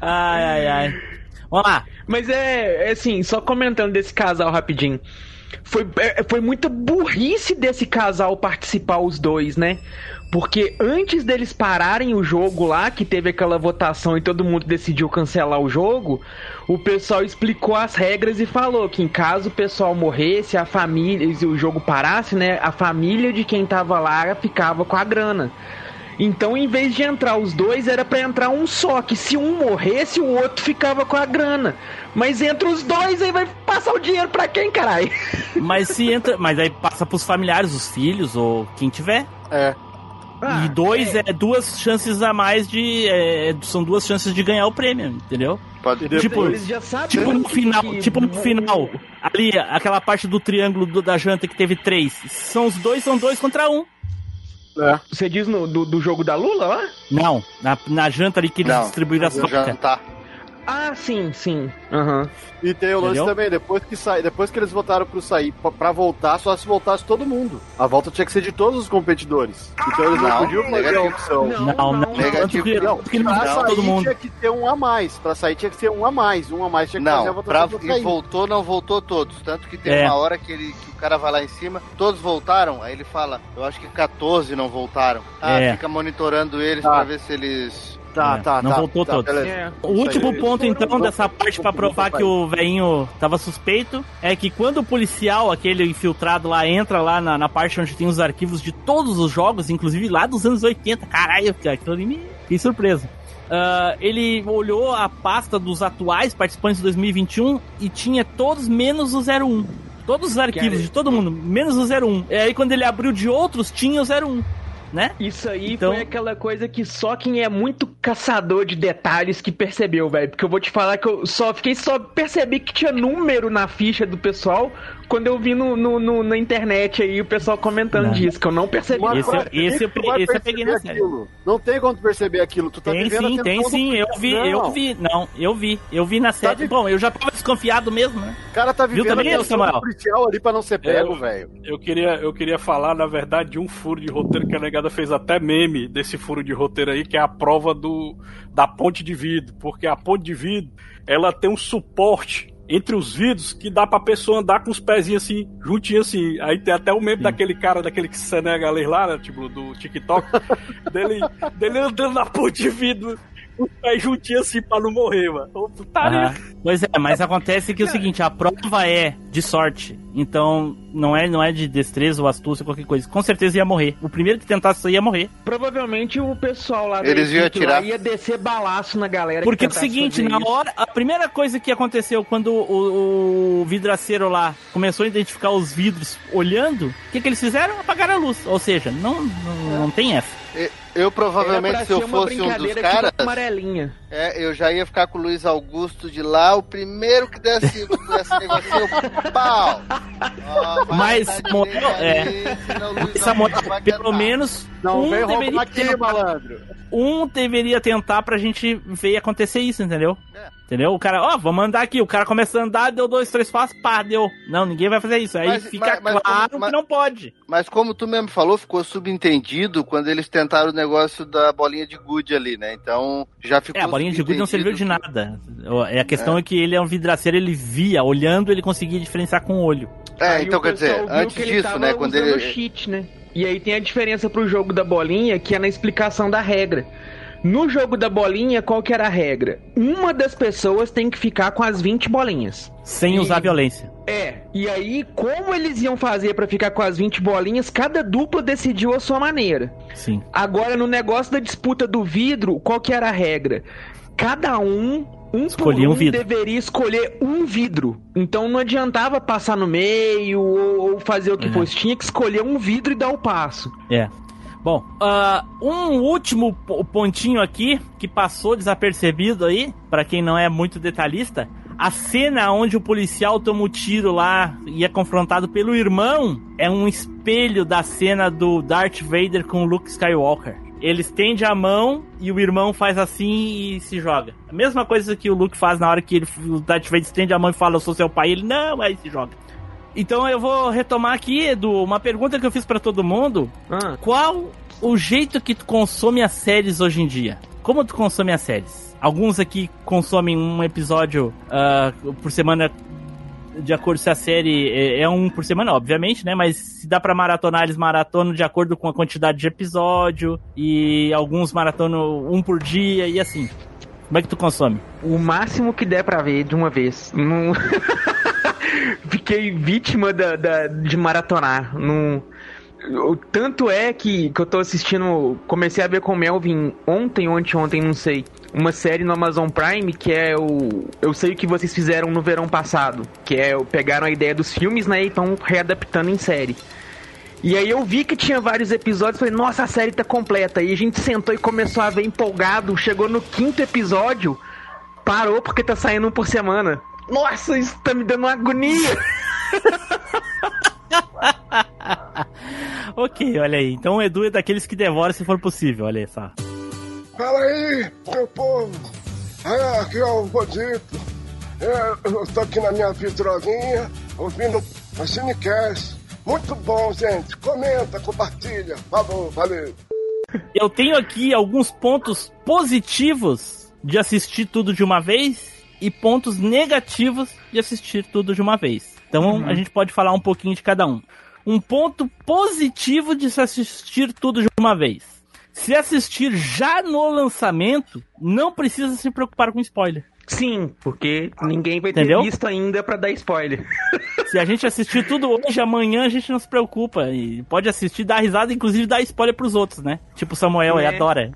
Speaker 1: ai, ai, ai. Vamos lá.
Speaker 4: Mas é, é assim, só comentando desse casal rapidinho. Foi, é, foi muita burrice desse casal participar os dois, né? Porque antes deles pararem o jogo lá, que teve aquela votação e todo mundo decidiu cancelar o jogo, o pessoal explicou as regras e falou que em caso o pessoal morresse, a família, se o jogo parasse, né? A família de quem tava lá ficava com a grana. Então, em vez de entrar os dois, era pra entrar um só. Que se um morresse, o outro ficava com a grana. Mas entre os dois, aí vai passar o dinheiro pra quem, caralho?
Speaker 1: Mas se entra. Mas aí passa pros familiares, os filhos, ou quem tiver.
Speaker 5: É.
Speaker 1: e dois é. duas chances a mais de. é, são duas chances de ganhar o prêmio, entendeu?
Speaker 6: Pode
Speaker 1: Tipo,
Speaker 4: Eles já sabem
Speaker 1: Tipo no final,
Speaker 4: que-
Speaker 1: tipo no final. Ali, aquela parte do triângulo do- da janta que teve três. São os dois, são dois contra um.
Speaker 5: É.
Speaker 4: Você diz no, do, do jogo da Lula lá?
Speaker 1: Não, na, na janta ali que eles
Speaker 6: Não,
Speaker 1: distribuíram as
Speaker 6: já
Speaker 1: tocas.
Speaker 4: Ah, sim, sim. Aham.
Speaker 5: E tem o lance
Speaker 1: Entendeu?
Speaker 5: também, depois que sai, depois que eles votaram pro sair, pra, pra voltar, só se voltasse todo mundo. A volta tinha que ser de todos os competidores. Então eles não,
Speaker 6: Não,
Speaker 5: podiam fazer opção.
Speaker 1: Não, não, tanto
Speaker 6: Negativo.
Speaker 1: que,
Speaker 5: Não,
Speaker 1: que não
Speaker 5: pra sair
Speaker 1: todo mundo.
Speaker 5: tinha que ter um a mais. Pra sair tinha que ser um a mais. Um a mais tinha que fazer a
Speaker 6: Não,
Speaker 5: votação
Speaker 6: pra, e voltou, não voltou todos. Tanto que tem
Speaker 1: É.
Speaker 6: uma hora que, ele, que o cara vai lá em cima, todos voltaram, aí ele fala, eu acho que 14 não voltaram. Ah,
Speaker 1: É.
Speaker 6: fica monitorando eles
Speaker 5: Tá.
Speaker 6: pra ver se eles.
Speaker 5: Tá,
Speaker 1: É,
Speaker 5: tá,
Speaker 1: não
Speaker 5: tá.
Speaker 1: voltou
Speaker 5: tá,
Speaker 1: todos.
Speaker 5: beleza.
Speaker 4: É.
Speaker 1: O último
Speaker 5: aí,
Speaker 1: ponto, então, dessa parte pra provar que o velhinho tava suspeito é que quando o policial, aquele infiltrado lá, entra lá na, na parte onde tem os arquivos de todos os jogos, inclusive lá dos anos 80, caralho, cara, aquilo ali me fiquei surpreso. Ah, ele olhou a pasta dos atuais participantes de 2021 e tinha todos menos o 01. Todos os arquivos de todo mundo, menos o 01. E aí quando ele abriu de outros, tinha o 01, né?
Speaker 4: Isso aí
Speaker 1: Então-
Speaker 4: foi aquela coisa que só quem é muito caçador de detalhes que percebeu, velho. Porque eu vou te falar que eu só fiquei só percebi que tinha número na ficha do pessoal quando eu vi no, no- no- na internet aí o pessoal comentando
Speaker 1: Não.
Speaker 4: disso, que eu não percebi.
Speaker 5: Mas
Speaker 1: Esse- esse eu esse eu peguei na série.
Speaker 5: Não tem como perceber aquilo. Tu tá
Speaker 1: Tem sim, tem sim, eu vi,
Speaker 5: Não.
Speaker 1: eu vi. Não, eu vi, eu vi na série.
Speaker 5: de-
Speaker 1: Bom, eu já tava desconfiado mesmo, né?
Speaker 5: O cara tá
Speaker 1: Viu
Speaker 5: vivendo
Speaker 1: também,
Speaker 5: a tensão
Speaker 1: Samuel?
Speaker 5: policial ali pra não ser pego,
Speaker 2: Eu-
Speaker 5: velho.
Speaker 2: Eu queria, eu queria falar, na verdade, de um furo de roteiro que a negada fez até meme desse furo de roteiro aí, que é a prova do, da ponte de vidro. Porque a ponte de vidro, ela tem um suporte entre os vidros que dá pra pessoa andar com os pezinhos assim, juntinho assim. Aí tem até o meme daquele cara, daquele senegalês lá, né, tipo, do TikTok, dele, dele andando na ponte de vidro, os pés juntinhos assim pra não morrer, mano. Ô, putaria.
Speaker 1: Aham. Pois é, mas acontece que é o seguinte, a prova é de sorte. Então, não é, não é de destreza ou astúcia, qualquer coisa. Com certeza ia morrer. O primeiro que tentasse isso ia morrer.
Speaker 4: Provavelmente o pessoal lá
Speaker 6: Eles iam atirar.
Speaker 4: ia descer balaço na galera. que
Speaker 1: Porque é o seguinte, na
Speaker 4: isso.
Speaker 1: hora, a primeira coisa que aconteceu quando o, o vidraceiro lá começou a identificar os vidros olhando, o que, que eles fizeram? Apagaram a luz. Ou seja, não, não, não tem essa.
Speaker 6: E- Eu provavelmente, se eu fosse um dos
Speaker 4: brincadeira
Speaker 6: caras,
Speaker 4: tipo amarelinha.
Speaker 6: É, eu já ia ficar com o Luiz Augusto de lá, o primeiro que desse, desse negocinho, pau!
Speaker 1: Mas,
Speaker 6: dar
Speaker 1: Samuel,
Speaker 6: direito ali, senão o Luiz
Speaker 1: Samuel,
Speaker 6: Augusto vai
Speaker 1: pelo menos
Speaker 5: Não
Speaker 1: um
Speaker 5: vem
Speaker 1: deveria
Speaker 5: aqui,
Speaker 1: tentar,
Speaker 5: malandro.
Speaker 1: um deveria tentar pra gente ver acontecer isso, entendeu?
Speaker 6: É.
Speaker 1: Entendeu? O cara, ó, vamos andar aqui. O cara começa a andar, deu dois, três passos, pá, deu. Não, ninguém vai fazer isso. Aí
Speaker 6: Mas-
Speaker 1: fica
Speaker 6: mas- mas
Speaker 1: claro
Speaker 6: como- mas-
Speaker 1: que não pode.
Speaker 6: Mas como tu mesmo falou, ficou subentendido quando eles tentaram o negócio da bolinha de gude ali, né? Então já ficou
Speaker 1: É, a bolinha de gude não serviu de nada. É, a questão é. que ele é um vidraceiro, ele via, olhando, ele conseguia diferenciar com o olho.
Speaker 6: É,
Speaker 4: Aí
Speaker 6: então quer dizer, antes
Speaker 4: que
Speaker 6: disso, né? Quando
Speaker 4: usando
Speaker 6: ele.
Speaker 4: cheat, né? E aí tem a diferença pro jogo da bolinha, que é na explicação da regra. No jogo da bolinha, qual que era a regra? Uma das pessoas tem que ficar com as 20 bolinhas.
Speaker 1: Sem
Speaker 4: E-
Speaker 1: usar violência.
Speaker 4: É, e aí como eles iam fazer pra ficar com as 20 bolinhas, cada dupla decidiu a sua maneira.
Speaker 1: Sim.
Speaker 4: Agora, no negócio da disputa do vidro, qual que era a regra? Cada um, um
Speaker 1: Escolhia
Speaker 4: por
Speaker 1: um vidro.
Speaker 4: deveria escolher um vidro. Então não adiantava passar no meio ou, ou fazer o que
Speaker 1: Uhum.
Speaker 4: fosse. Tinha que escolher um vidro e dar o passo.
Speaker 1: É. Bom, ah, um último po- pontinho aqui que passou desapercebido aí, pra quem não é muito detalhista. A cena onde o policial toma o tiro lá e é confrontado pelo irmão é um espelho da cena do Darth Vader com o Luke Skywalker. Ele estende a mão e o irmão faz assim e se joga. A mesma coisa que o Luke faz na hora que ele, o Darth Vader estende a mão e fala, eu sou seu pai. Ele, não, aí se joga. Então eu vou retomar aqui, Edu, uma pergunta que eu fiz pra todo mundo.
Speaker 4: Ah,
Speaker 1: Qual o jeito que tu consome as séries hoje em dia? Como tu consome as séries? Alguns aqui consomem um episódio ah, por semana, de acordo se a série é, é um por semana, obviamente, né? Mas se dá pra maratonar, eles maratonam de acordo com a quantidade de episódio. E alguns maratonam um por dia e assim. Como é que tu consome?
Speaker 4: o máximo que der pra ver de uma vez. Fiquei vítima da, da- de maratonar. O tanto é que, que eu tô assistindo. Comecei a ver com o Melvin ontem, ontem, ontem, não sei. Uma série no Amazon Prime que é o. Eu sei o que vocês fizeram no verão passado. Que é pegaram a ideia dos filmes, né? E estão readaptando em série. E aí eu vi que tinha vários episódios, falei, nossa, a série tá completa. E a gente sentou e começou a ver empolgado. Chegou no quinto episódio, parou porque tá saindo um por semana. Nossa, isso tá me dando uma agonia.
Speaker 1: ok, olha aí. Então o Edu é daqueles que devora se for possível, olha aí só.
Speaker 7: Fala aí, meu povo. É, aqui é o Godito. É, eu tô aqui na minha vitrolinha, ouvindo a Cinecast. Muito bom, gente. Comenta, compartilha. Falou, valeu.
Speaker 1: Eu tenho aqui alguns pontos positivos de assistir tudo de uma vez e pontos negativos de assistir tudo de uma vez. Então a gente pode falar um pouquinho de cada um. Um ponto positivo de se assistir tudo de uma vez. Se assistir já no lançamento, não precisa se preocupar com spoiler.
Speaker 4: Sim, porque ninguém vai ter
Speaker 1: Entendeu?
Speaker 4: visto ainda pra dar spoiler.
Speaker 1: Se a gente assistir tudo hoje, amanhã a gente não se preocupa. E pode assistir, dar risada, inclusive dar spoiler pros outros, né? Tipo o Samuel,
Speaker 4: É.
Speaker 1: ele adora.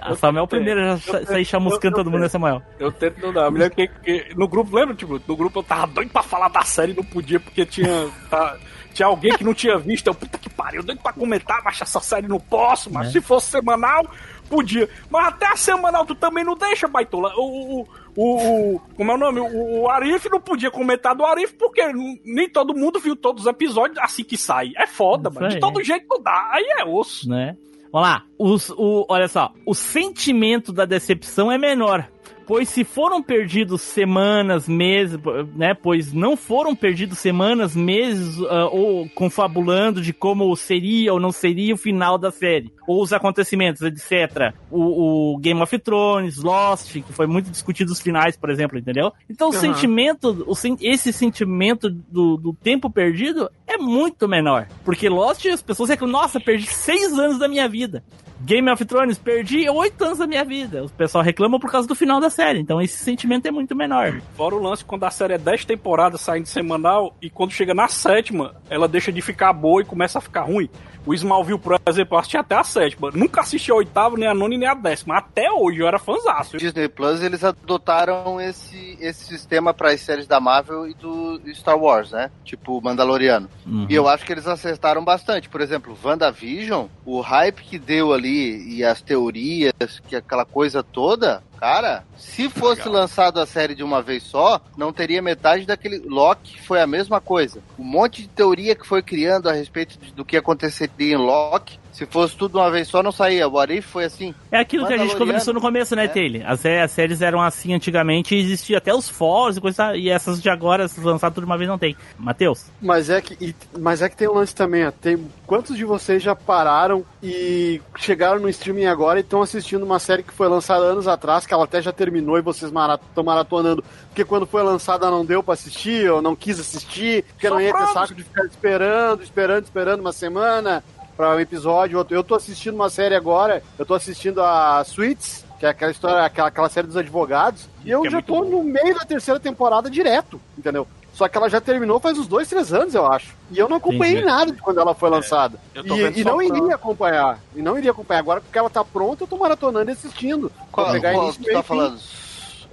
Speaker 1: A Samuel primeiro já sa- sair chamuscando todo mundo, né, Samuel?
Speaker 2: Eu tento não dar. Eu me lembro que, que no grupo, lembra, tipo, no grupo eu tava doido pra falar da série e não podia, porque tinha. tá- tinha alguém que não tinha visto. Eu, puta que pariu, doido pra comentar, mas essa série não posso, mas
Speaker 1: É.
Speaker 2: se fosse semanal, podia. Mas até a semanal tu também não deixa, baitola. O. o o, o- como é o nome? O, o Arif não podia comentar do Arif porque nem todo mundo viu todos os episódios assim que sai. É foda,
Speaker 1: Isso
Speaker 2: mano. De todo jeito não dá. Aí é osso.
Speaker 1: né? Vamos lá. Os, o, olha só, o sentimento da decepção é menor. Pois se foram perdidos semanas, meses, né? Pois não foram perdidos semanas, meses, ah, ou confabulando de como seria ou não seria o final da série. Ou os acontecimentos, etc. O, o Game of Thrones, Lost, que foi muito discutido os finais, por exemplo, entendeu? Então o
Speaker 4: Aham.
Speaker 1: sentimento, o, esse sentimento do, do tempo perdido é muito menor. Porque Lost, as pessoas reclamam, nossa, perdi seis anos da minha vida. Game of Thrones, perdi oito anos da minha vida. O pessoal reclama por causa do final da série. Então esse sentimento é muito menor.
Speaker 2: Fora o lance quando a série é 10 temporadas saindo semanal e quando chega na sétima, ela deixa de ficar boa e começa a ficar ruim. O Smallville, por exemplo, eu assisti até a sétima. Nunca assisti a oitava, nem a nona e nem a décima. Até hoje eu era fãzaço.
Speaker 6: Disney Plus, eles adotaram esse, esse sistema para as séries da Marvel e do Star Wars, né? Tipo Mandaloriano.
Speaker 1: Uhum.
Speaker 6: E eu acho que eles acertaram bastante. Por exemplo, WandaVision, o hype que deu ali e as teorias, que aquela coisa toda, cara, se fosse lançado a série de uma vez só, não teria metade daquele. Loki foi a mesma coisa. Um monte de teoria que foi criando a respeito do que aconteceria em Loki. Se fosse tudo de uma vez só, não saía. O Arif foi assim.
Speaker 1: É aquilo que a gente conversou no começo, né,
Speaker 6: é.
Speaker 1: Taylor? As, as séries eram assim antigamente e existia até os fóruns e coisa. E essas de agora, essas lançadas tudo de uma vez, não tem. Matheus?
Speaker 5: Mas é que, e- mas é que tem um lance também, ó. Tem, quantos de vocês já pararam e chegaram no streaming agora e estão assistindo uma série que foi lançada anos atrás, que ela até já terminou e vocês estão maratonando, porque quando foi lançada não deu pra assistir, ou não quis assistir, porque não ia ter saco de ficar esperando, esperando, esperando uma semana pra um episódio, outro. Eu tô assistindo uma série agora, eu tô assistindo a Suits, que é aquela história, aquela, aquela série dos advogados, e eu
Speaker 2: é
Speaker 5: já tô
Speaker 2: bom.
Speaker 5: no meio da terceira temporada direto, entendeu? Só que ela já terminou faz uns dois, três anos, eu acho. E eu não acompanhei
Speaker 1: Entendi.
Speaker 5: nada de quando ela foi lançada.
Speaker 2: eu tô vendo
Speaker 5: E, e não
Speaker 2: pra-
Speaker 5: iria acompanhar. E não iria acompanhar. Agora porque ela tá pronta, eu tô maratonando e assistindo.
Speaker 6: Qual,
Speaker 5: pegar
Speaker 6: qual
Speaker 5: início,
Speaker 6: tu tá
Speaker 5: e fim.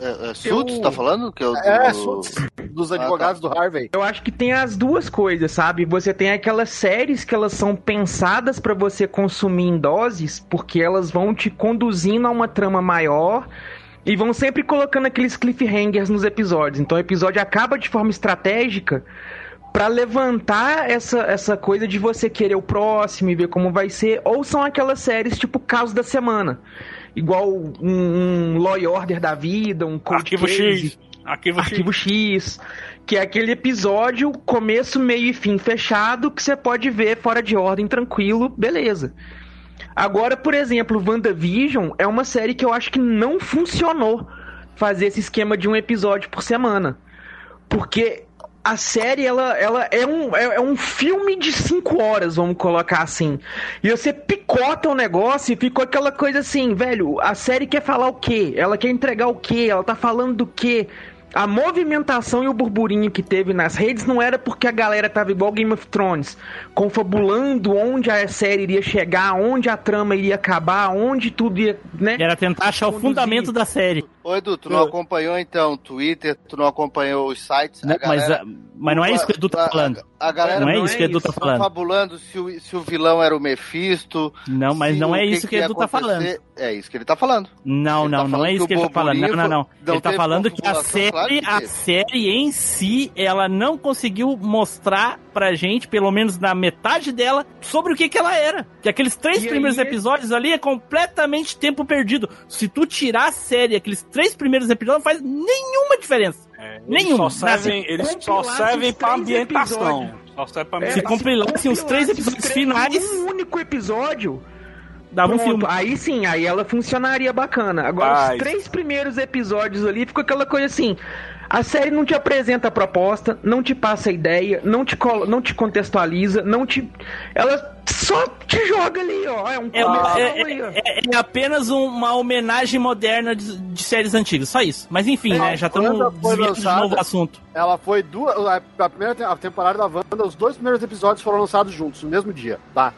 Speaker 6: É, é Suits, tá falando? Que é, o
Speaker 5: É,
Speaker 6: do-
Speaker 5: Suits, dos
Speaker 6: Ah,
Speaker 5: advogados do Harvey.
Speaker 4: Eu acho que tem as duas coisas, sabe? Você tem aquelas séries que elas são pensadas pra você consumir em doses, porque elas vão te conduzindo a uma trama maior e vão sempre colocando aqueles cliffhangers nos episódios. Então o episódio acaba de forma estratégica pra levantar essa, essa coisa de você querer o próximo e ver como vai ser, ou são aquelas séries tipo Caos da Semana. Igual um, um Law Order da vida, um Cold
Speaker 2: Arquivo
Speaker 4: Case.
Speaker 2: X. Arquivo,
Speaker 4: Arquivo X, que é aquele episódio começo, meio e fim fechado que você pode ver fora de ordem, tranquilo, beleza. Agora, por exemplo, WandaVision é uma série que eu acho que não funcionou fazer esse esquema de um episódio por semana. Porque a série, ela, ela é, um, é, é um filme de cinco horas, vamos colocar assim. E você picota o negócio e ficou aquela coisa assim, velho, a série quer falar o quê? Ela quer entregar o quê? Ela tá falando do quê? A movimentação e o burburinho que teve nas redes não era porque a galera tava igual Game of Thrones, confabulando onde a série iria chegar, onde a trama iria acabar, onde tudo ia, né?
Speaker 1: Era tentar achar o
Speaker 4: Conduzir.
Speaker 1: fundamento da série.
Speaker 6: Ô, Edu, tu não acompanhou então o Twitter, tu não acompanhou os sites?
Speaker 1: Né?
Speaker 6: A
Speaker 1: Mas, mas não é isso que o Edu tá
Speaker 6: a-
Speaker 1: falando.
Speaker 6: A galera
Speaker 1: Não é
Speaker 4: não
Speaker 1: isso
Speaker 4: é
Speaker 1: que o Edu
Speaker 4: isso.
Speaker 1: tá falando.
Speaker 6: fabulando se o, se o vilão era o Mephisto.
Speaker 1: Não, mas não é isso que o Edu tá falando.
Speaker 6: É isso que ele tá falando.
Speaker 1: Não,
Speaker 6: Ele
Speaker 1: não,
Speaker 6: tá
Speaker 1: não é isso
Speaker 6: que
Speaker 1: ele tá falando. Não, não, não.
Speaker 6: não
Speaker 1: Ele tá falando que a
Speaker 6: confabulação, claro
Speaker 1: série,
Speaker 6: que
Speaker 1: a série em si, ela não conseguiu mostrar pra gente, pelo menos na metade dela, sobre o que que ela era. Que aqueles três
Speaker 4: E
Speaker 1: primeiros
Speaker 4: aí-
Speaker 1: episódios ali é completamente tempo perdido. Se tu tirar a série, aqueles três primeiros episódios, não faz nenhuma diferença.
Speaker 2: É, eles
Speaker 1: Nenhuma,
Speaker 2: Só servem, eles só servem pra
Speaker 4: três
Speaker 2: ambientação.
Speaker 4: episódios.
Speaker 2: Só serve pra
Speaker 4: É,
Speaker 1: Se
Speaker 2: ambientação.
Speaker 1: compilassem os três episódios
Speaker 4: três
Speaker 1: finais,
Speaker 4: num único episódio,
Speaker 1: dava um filme.
Speaker 4: Aí sim, aí ela funcionaria bacana. Agora, os três primeiros episódios ali ficou aquela coisa assim. A série não te apresenta a proposta, não te passa a ideia, não te, não te contextualiza, não te. Ela só te joga ali, ó. É um
Speaker 1: É,
Speaker 4: comercial
Speaker 1: é- é- é apenas um- uma homenagem moderna de, de séries antigas, só isso. Mas enfim, né? Já estamos desviando de novo o assunto.
Speaker 5: Ela foi duas. A primeira a temporada da Wanda, os dois primeiros episódios foram lançados juntos, no mesmo dia, tá?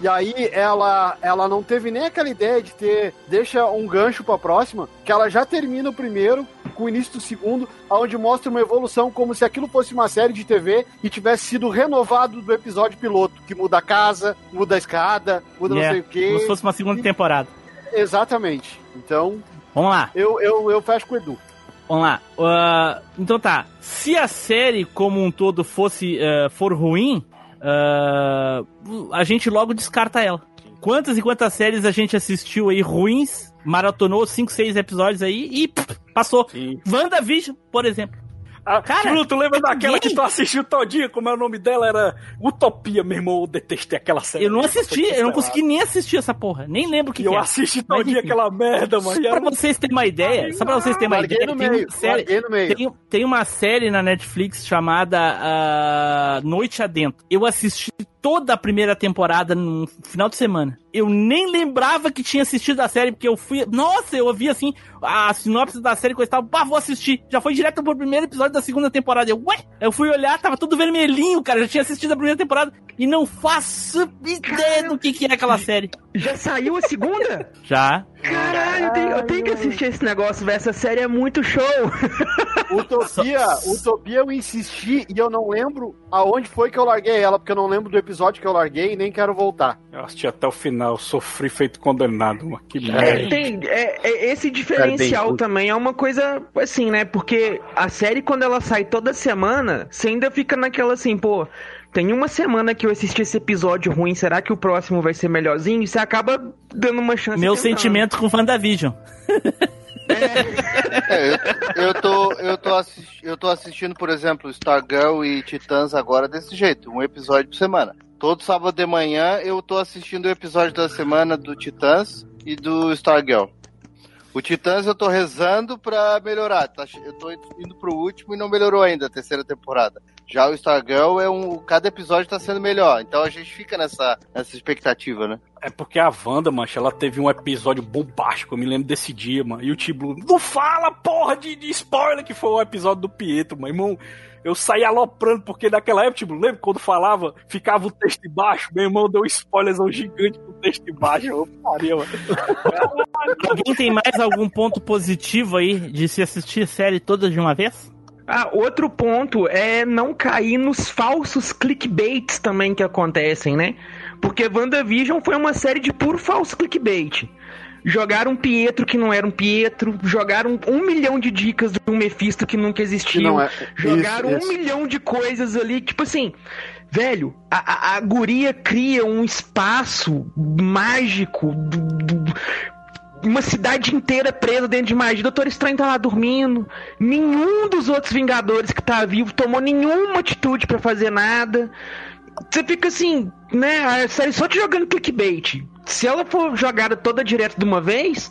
Speaker 5: E aí ela, ela não teve nem aquela ideia de ter. Deixa um gancho pra próxima, que ela já termina o primeiro com o início do segundo, onde mostra uma evolução como se aquilo fosse uma série de TV e tivesse sido renovado do episódio piloto, que muda a casa, muda a escada, muda
Speaker 1: É,
Speaker 5: não sei o quê.
Speaker 1: Como se fosse uma segunda temporada.
Speaker 5: Exatamente. Então,
Speaker 1: Vamos lá,
Speaker 5: eu, eu, eu fecho com o Edu.
Speaker 1: vamos lá. Ah, então tá. Se a série como um todo fosse ah, for ruim, ah, a gente logo descarta ela. Quantas e quantas séries a gente assistiu aí ruins, maratonou 5, 6 episódios aí e pff, passou.
Speaker 2: Sim.
Speaker 1: WandaVision, por exemplo.
Speaker 2: Ah,
Speaker 1: Cara,
Speaker 2: Bruno, tu lembra daquela
Speaker 1: ninguém-
Speaker 2: que tu assistiu todinha? Como é o nome dela? Era Utopia, meu irmão. Eu detestei aquela série.
Speaker 1: Eu não assisti, eu não consegui nem assistir essa porra. Nem lembro o que,
Speaker 2: E eu
Speaker 1: que é.
Speaker 2: assisti todinha aquela merda,
Speaker 1: Só
Speaker 2: mano. E
Speaker 1: pra vocês terem uma ideia, só pra vocês terem uma ideia,
Speaker 5: no
Speaker 1: tem
Speaker 5: meio,
Speaker 1: uma série,
Speaker 5: larguei no meio.
Speaker 1: tem, tem uma série na Netflix chamada ah, Noite Adentro. Eu assisti toda a primeira temporada no final de semana. Eu nem lembrava que tinha assistido a série, porque eu fui. Nossa, eu ouvi assim a sinopse da série que eu estava. Pá, vou assistir. Já foi direto pro primeiro episódio da segunda temporada. Eu, ué? Eu fui olhar, tava tudo vermelhinho, cara. Já tinha assistido a primeira temporada. E não faço ideia do que, que é aquela série.
Speaker 4: Já saiu a segunda?
Speaker 1: Já.
Speaker 4: Caralho, eu tenho, eu tenho que assistir esse negócio, velho. Essa série é muito show.
Speaker 5: Utopia, Utopia eu insisti e eu não lembro aonde foi que eu larguei ela, porque eu não lembro do episódio que eu larguei e nem quero voltar.
Speaker 2: Eu assisti até o final, sofri feito condenado, mano. Que
Speaker 4: É,
Speaker 2: merda.
Speaker 4: tem, é, é- esse diferencial também é uma coisa assim, né? Porque a série, quando ela sai toda semana, você ainda fica naquela assim, pô. Tem uma semana que eu assisti esse episódio ruim, será que o próximo vai ser melhorzinho? E você acaba dando uma chance.
Speaker 1: Meu sentimento com WandaVision.
Speaker 6: É, eu, eu tô, eu, tô assisti- eu tô assistindo, por exemplo, Stargirl e Titãs agora desse jeito, um episódio por semana. Todo sábado de manhã eu tô assistindo o episódio da semana do Titãs e do Stargirl. O Titãs eu tô rezando pra melhorar. tá? Eu tô indo pro último e não melhorou ainda a terceira temporada. Já o Stargirl é um. Cada episódio tá sendo melhor. Então a gente fica nessa, nessa expectativa, né?
Speaker 2: É porque a Wanda, mancha, ela teve um episódio bombástico, eu me lembro desse dia, mano. E o Tiblu, não fala, porra, de, de spoiler que foi o episódio do Pietro, meu irmão. Eu saí aloprando, porque naquela época, tipo, lembra quando falava, ficava o texto embaixo? Meu irmão deu um spoilerzão gigante com o texto embaixo. Eu parei, mano.
Speaker 1: Alguém tem mais algum ponto positivo aí de se assistir série toda de uma vez?
Speaker 4: Ah, outro ponto é não cair nos falsos clickbaits também que acontecem, né? Porque WandaVision foi uma série de puro falso clickbait. Jogaram um Pietro que não era um Pietro, jogaram um milhão de dicas de um Mephisto que nunca existiu,
Speaker 5: é-
Speaker 4: jogaram
Speaker 5: isso,
Speaker 4: um
Speaker 5: isso.
Speaker 4: milhão de coisas ali, tipo assim, velho, a, a, a guria cria um espaço mágico, do- do- uma cidade inteira presa dentro de magia. Doutor Estranho tá lá dormindo. Nenhum dos outros Vingadores que tá vivo tomou nenhuma atitude pra fazer nada. Você fica assim, né? A série só te jogando clickbait. Se ela for jogada toda direto de uma vez,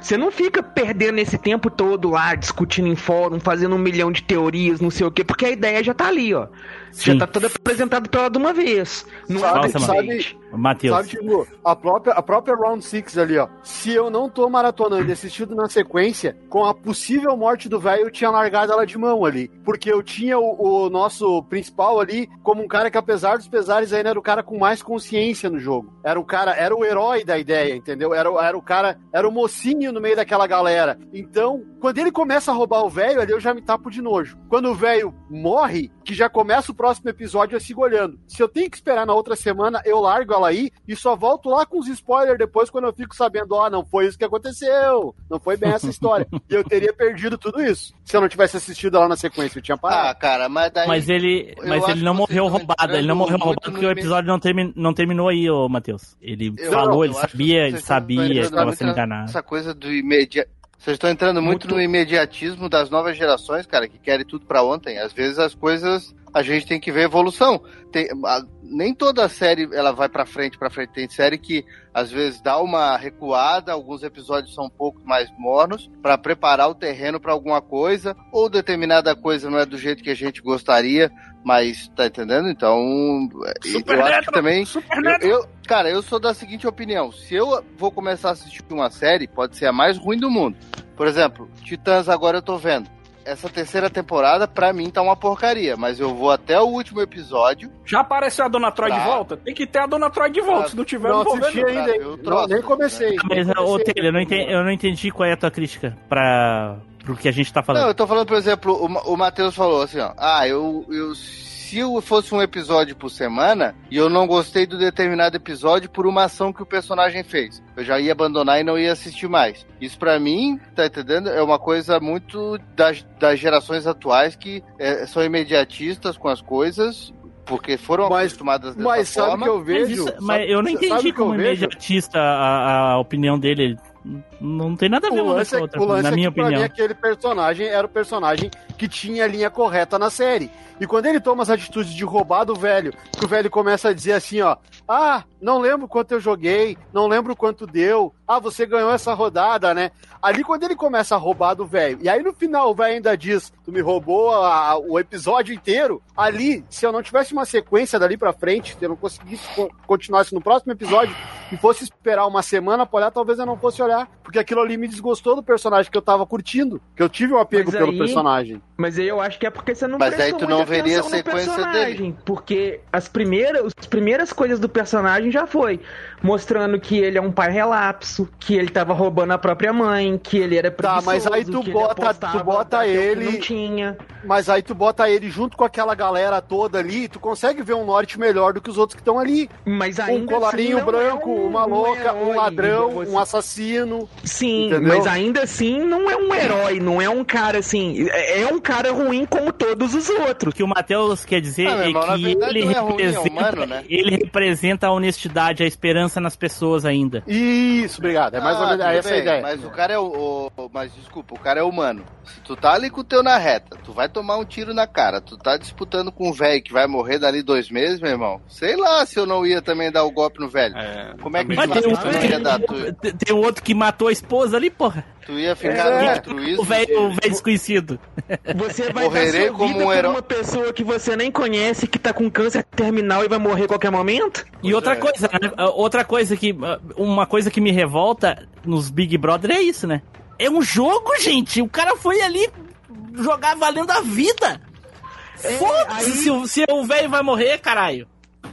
Speaker 4: você não fica perdendo esse tempo todo lá, discutindo em fórum, fazendo um milhão de teorias, não sei o quê, porque a ideia já tá ali, ó.
Speaker 1: Sim.
Speaker 4: Já tá toda apresentada pra ela de uma vez. Não
Speaker 5: Sabe-
Speaker 4: é
Speaker 1: sabe-
Speaker 4: clickbait.
Speaker 1: Matheus.
Speaker 5: Sabe, tipo, a própria, a própria Round 6 ali, ó. Se eu não tô maratonando e assistindo na sequência, com a possível morte do velho, eu tinha largado ela de mão ali. Porque eu tinha o, o nosso principal ali como um cara que, apesar dos pesares, ainda era o cara com mais consciência no jogo. Era o cara, era o herói da ideia, entendeu? Era, o- era o cara, era o mocinho no meio daquela galera. Então, quando ele começa a roubar o velho, ali eu já me tapo de nojo. Quando o velho morre, que já começa o próximo episódio, eu sigo olhando. Se eu tenho que esperar na outra semana, eu largo ela aí e só volto lá com os spoilers depois quando eu fico sabendo, ó, não foi isso que aconteceu. Não foi bem essa história. e eu teria perdido tudo isso. Se eu não tivesse assistido ela na sequência, eu tinha
Speaker 6: Ah,
Speaker 5: parado.
Speaker 6: cara, mas daí.
Speaker 1: Mas ele, mas ele não
Speaker 6: que
Speaker 1: morreu roubado. Ele não morreu roubado porque o episódio não, termi não terminou aí, ô Matheus. Ele
Speaker 6: Eu-
Speaker 1: falou,
Speaker 6: eu
Speaker 1: ele
Speaker 6: que
Speaker 1: sabia, ele sabia,
Speaker 6: entrando
Speaker 1: estava sendo enganado.
Speaker 6: Essa coisa do imediato. Vocês estão entrando muito,
Speaker 1: Muito-
Speaker 6: no imediatismo das novas gerações, cara, que querem tudo pra ontem. Às vezes as coisas a gente tem que ver evolução. Tem, a- nem toda série ela vai pra frente, pra frente. Tem série que às vezes dá uma recuada, alguns episódios são um pouco mais mornos pra preparar o terreno pra alguma coisa, ou determinada coisa não é do jeito que a gente gostaria, mas tá entendendo? Então, eu acho que também eu, eu- cara, eu sou da seguinte opinião: se eu vou começar a assistir uma série, pode ser a mais ruim do mundo. Por exemplo, Titãs agora eu tô vendo. Essa terceira temporada, pra mim, tá uma porcaria, mas eu vou até o último episódio.
Speaker 2: Já apareceu a Dona Troy
Speaker 6: Tá.
Speaker 2: de volta? Tem que ter a Dona Troy de volta.
Speaker 6: Tá.
Speaker 2: Se não tiver, eu
Speaker 5: Não
Speaker 2: não vou ver. não.
Speaker 5: ainda,
Speaker 6: eu
Speaker 5: Não,
Speaker 6: troço,
Speaker 5: nem comecei.
Speaker 1: Mas,
Speaker 5: Nem
Speaker 1: ô. Taylor, eu não, entendi, eu não entendi qual é a tua crítica pra, pro que a gente tá
Speaker 6: Não,
Speaker 1: falando.
Speaker 6: eu tô falando, por exemplo, o, o Matheus falou assim, ó. Ah, eu, eu. Se eu fosse um episódio por semana e eu não gostei do determinado episódio por uma ação que o personagem fez, eu já ia abandonar e não ia assistir mais. Isso pra mim, tá entendendo? É uma coisa muito das, das gerações atuais que é, são imediatistas com as coisas. Porque foram
Speaker 5: Mas-
Speaker 6: acostumadas dessa
Speaker 5: Mas sabe o
Speaker 6: forma.
Speaker 5: que eu
Speaker 1: Mas,
Speaker 5: vejo?
Speaker 1: isso-
Speaker 5: Sabe-
Speaker 1: mas eu não
Speaker 5: sabe
Speaker 1: entendi como imediatista a, a opinião dele. Não tem nada a ver
Speaker 5: O
Speaker 1: uma com a
Speaker 5: é,
Speaker 1: outra,
Speaker 5: o lance
Speaker 1: na
Speaker 5: é
Speaker 1: minha
Speaker 5: que pra mim
Speaker 1: opinião.
Speaker 5: aquele personagem era o personagem que tinha a linha correta na série. E quando ele toma as atitudes de roubar do velho, que o velho começa a dizer assim, ó, ah, não lembro quanto eu joguei, não lembro quanto deu, ah, você ganhou essa rodada, né? Ali quando ele começa a roubar do velho, e aí no final o velho ainda diz, tu me roubou a- a- o episódio inteiro, ali, se eu não tivesse uma sequência dali pra frente, se eu não conseguisse co- continuasse no próximo episódio, e fosse esperar uma semana pra olhar, talvez eu não fosse olhar, porque aquilo ali me desgostou do personagem que eu tava curtindo, que eu tive um apego
Speaker 4: Mas
Speaker 5: pelo
Speaker 4: aí-
Speaker 5: personagem.
Speaker 4: Mas aí eu acho que é porque você não
Speaker 6: Mas aí tu não veria a sequência
Speaker 4: personagem, Porque as primeiras, as primeiras coisas do personagem já foi mostrando que ele é um pai relapso, que ele tava roubando a própria mãe, que ele era
Speaker 5: Tá, mas aí tu
Speaker 4: que ele
Speaker 5: bota- tu bota ele-
Speaker 4: não tinha.
Speaker 5: Mas aí tu bota ele junto com aquela galera toda ali, tu consegue ver um norte melhor do que os outros que estão ali.
Speaker 4: Mas
Speaker 5: Um
Speaker 4: ainda
Speaker 5: colarinho
Speaker 4: assim
Speaker 5: branco,
Speaker 4: é um-
Speaker 5: uma louca,
Speaker 4: herói,
Speaker 5: um ladrão,
Speaker 4: você-
Speaker 5: um assassino.
Speaker 4: Sim,
Speaker 5: Entendeu?
Speaker 4: mas ainda assim não é um herói, não é um cara assim. É é um cara ruim como todos os outros.
Speaker 1: O que o Matheus quer dizer
Speaker 6: Ah,
Speaker 1: é que ele
Speaker 6: é ruim, é
Speaker 1: representa,
Speaker 6: humano, né?
Speaker 1: ele representa a honestidade, a esperança nas pessoas ainda.
Speaker 5: Isso, obrigado. É mais
Speaker 6: Ah,
Speaker 5: ou menos essa a
Speaker 6: bem,
Speaker 5: ideia.
Speaker 6: Mas o cara é o, o- Mas desculpa, o cara é humano. Se tu tá ali com o teu na reta, tu vai tomar um tiro na cara. Tu tá disputando com um velho que vai morrer dali dois meses, meu irmão. Sei lá se eu não ia também dar o golpe no velho.
Speaker 2: É,
Speaker 6: Como é que tu,
Speaker 1: tem um,
Speaker 6: ia dar? Tu,
Speaker 1: tem- um outro que matou a esposa ali, porra.
Speaker 6: tu ia ficar
Speaker 5: É.
Speaker 6: no.
Speaker 1: O velho
Speaker 6: de-
Speaker 1: o velho desconhecido.
Speaker 4: Você vai
Speaker 6: Morrerei
Speaker 4: sua
Speaker 6: como
Speaker 4: vida
Speaker 6: um herói.
Speaker 4: uma pessoa que você nem conhece, que tá com câncer terminal e vai morrer a qualquer momento?
Speaker 1: E outra
Speaker 6: é.
Speaker 1: Coisa, né? Ah, Outra coisa que. ah, Uma coisa que me revolta nos Big Brother é isso, né? É um jogo, gente. O cara foi ali jogar valendo a vida.
Speaker 4: É,
Speaker 1: Foda-se
Speaker 4: aí-
Speaker 1: se se o velho vai morrer, caralho.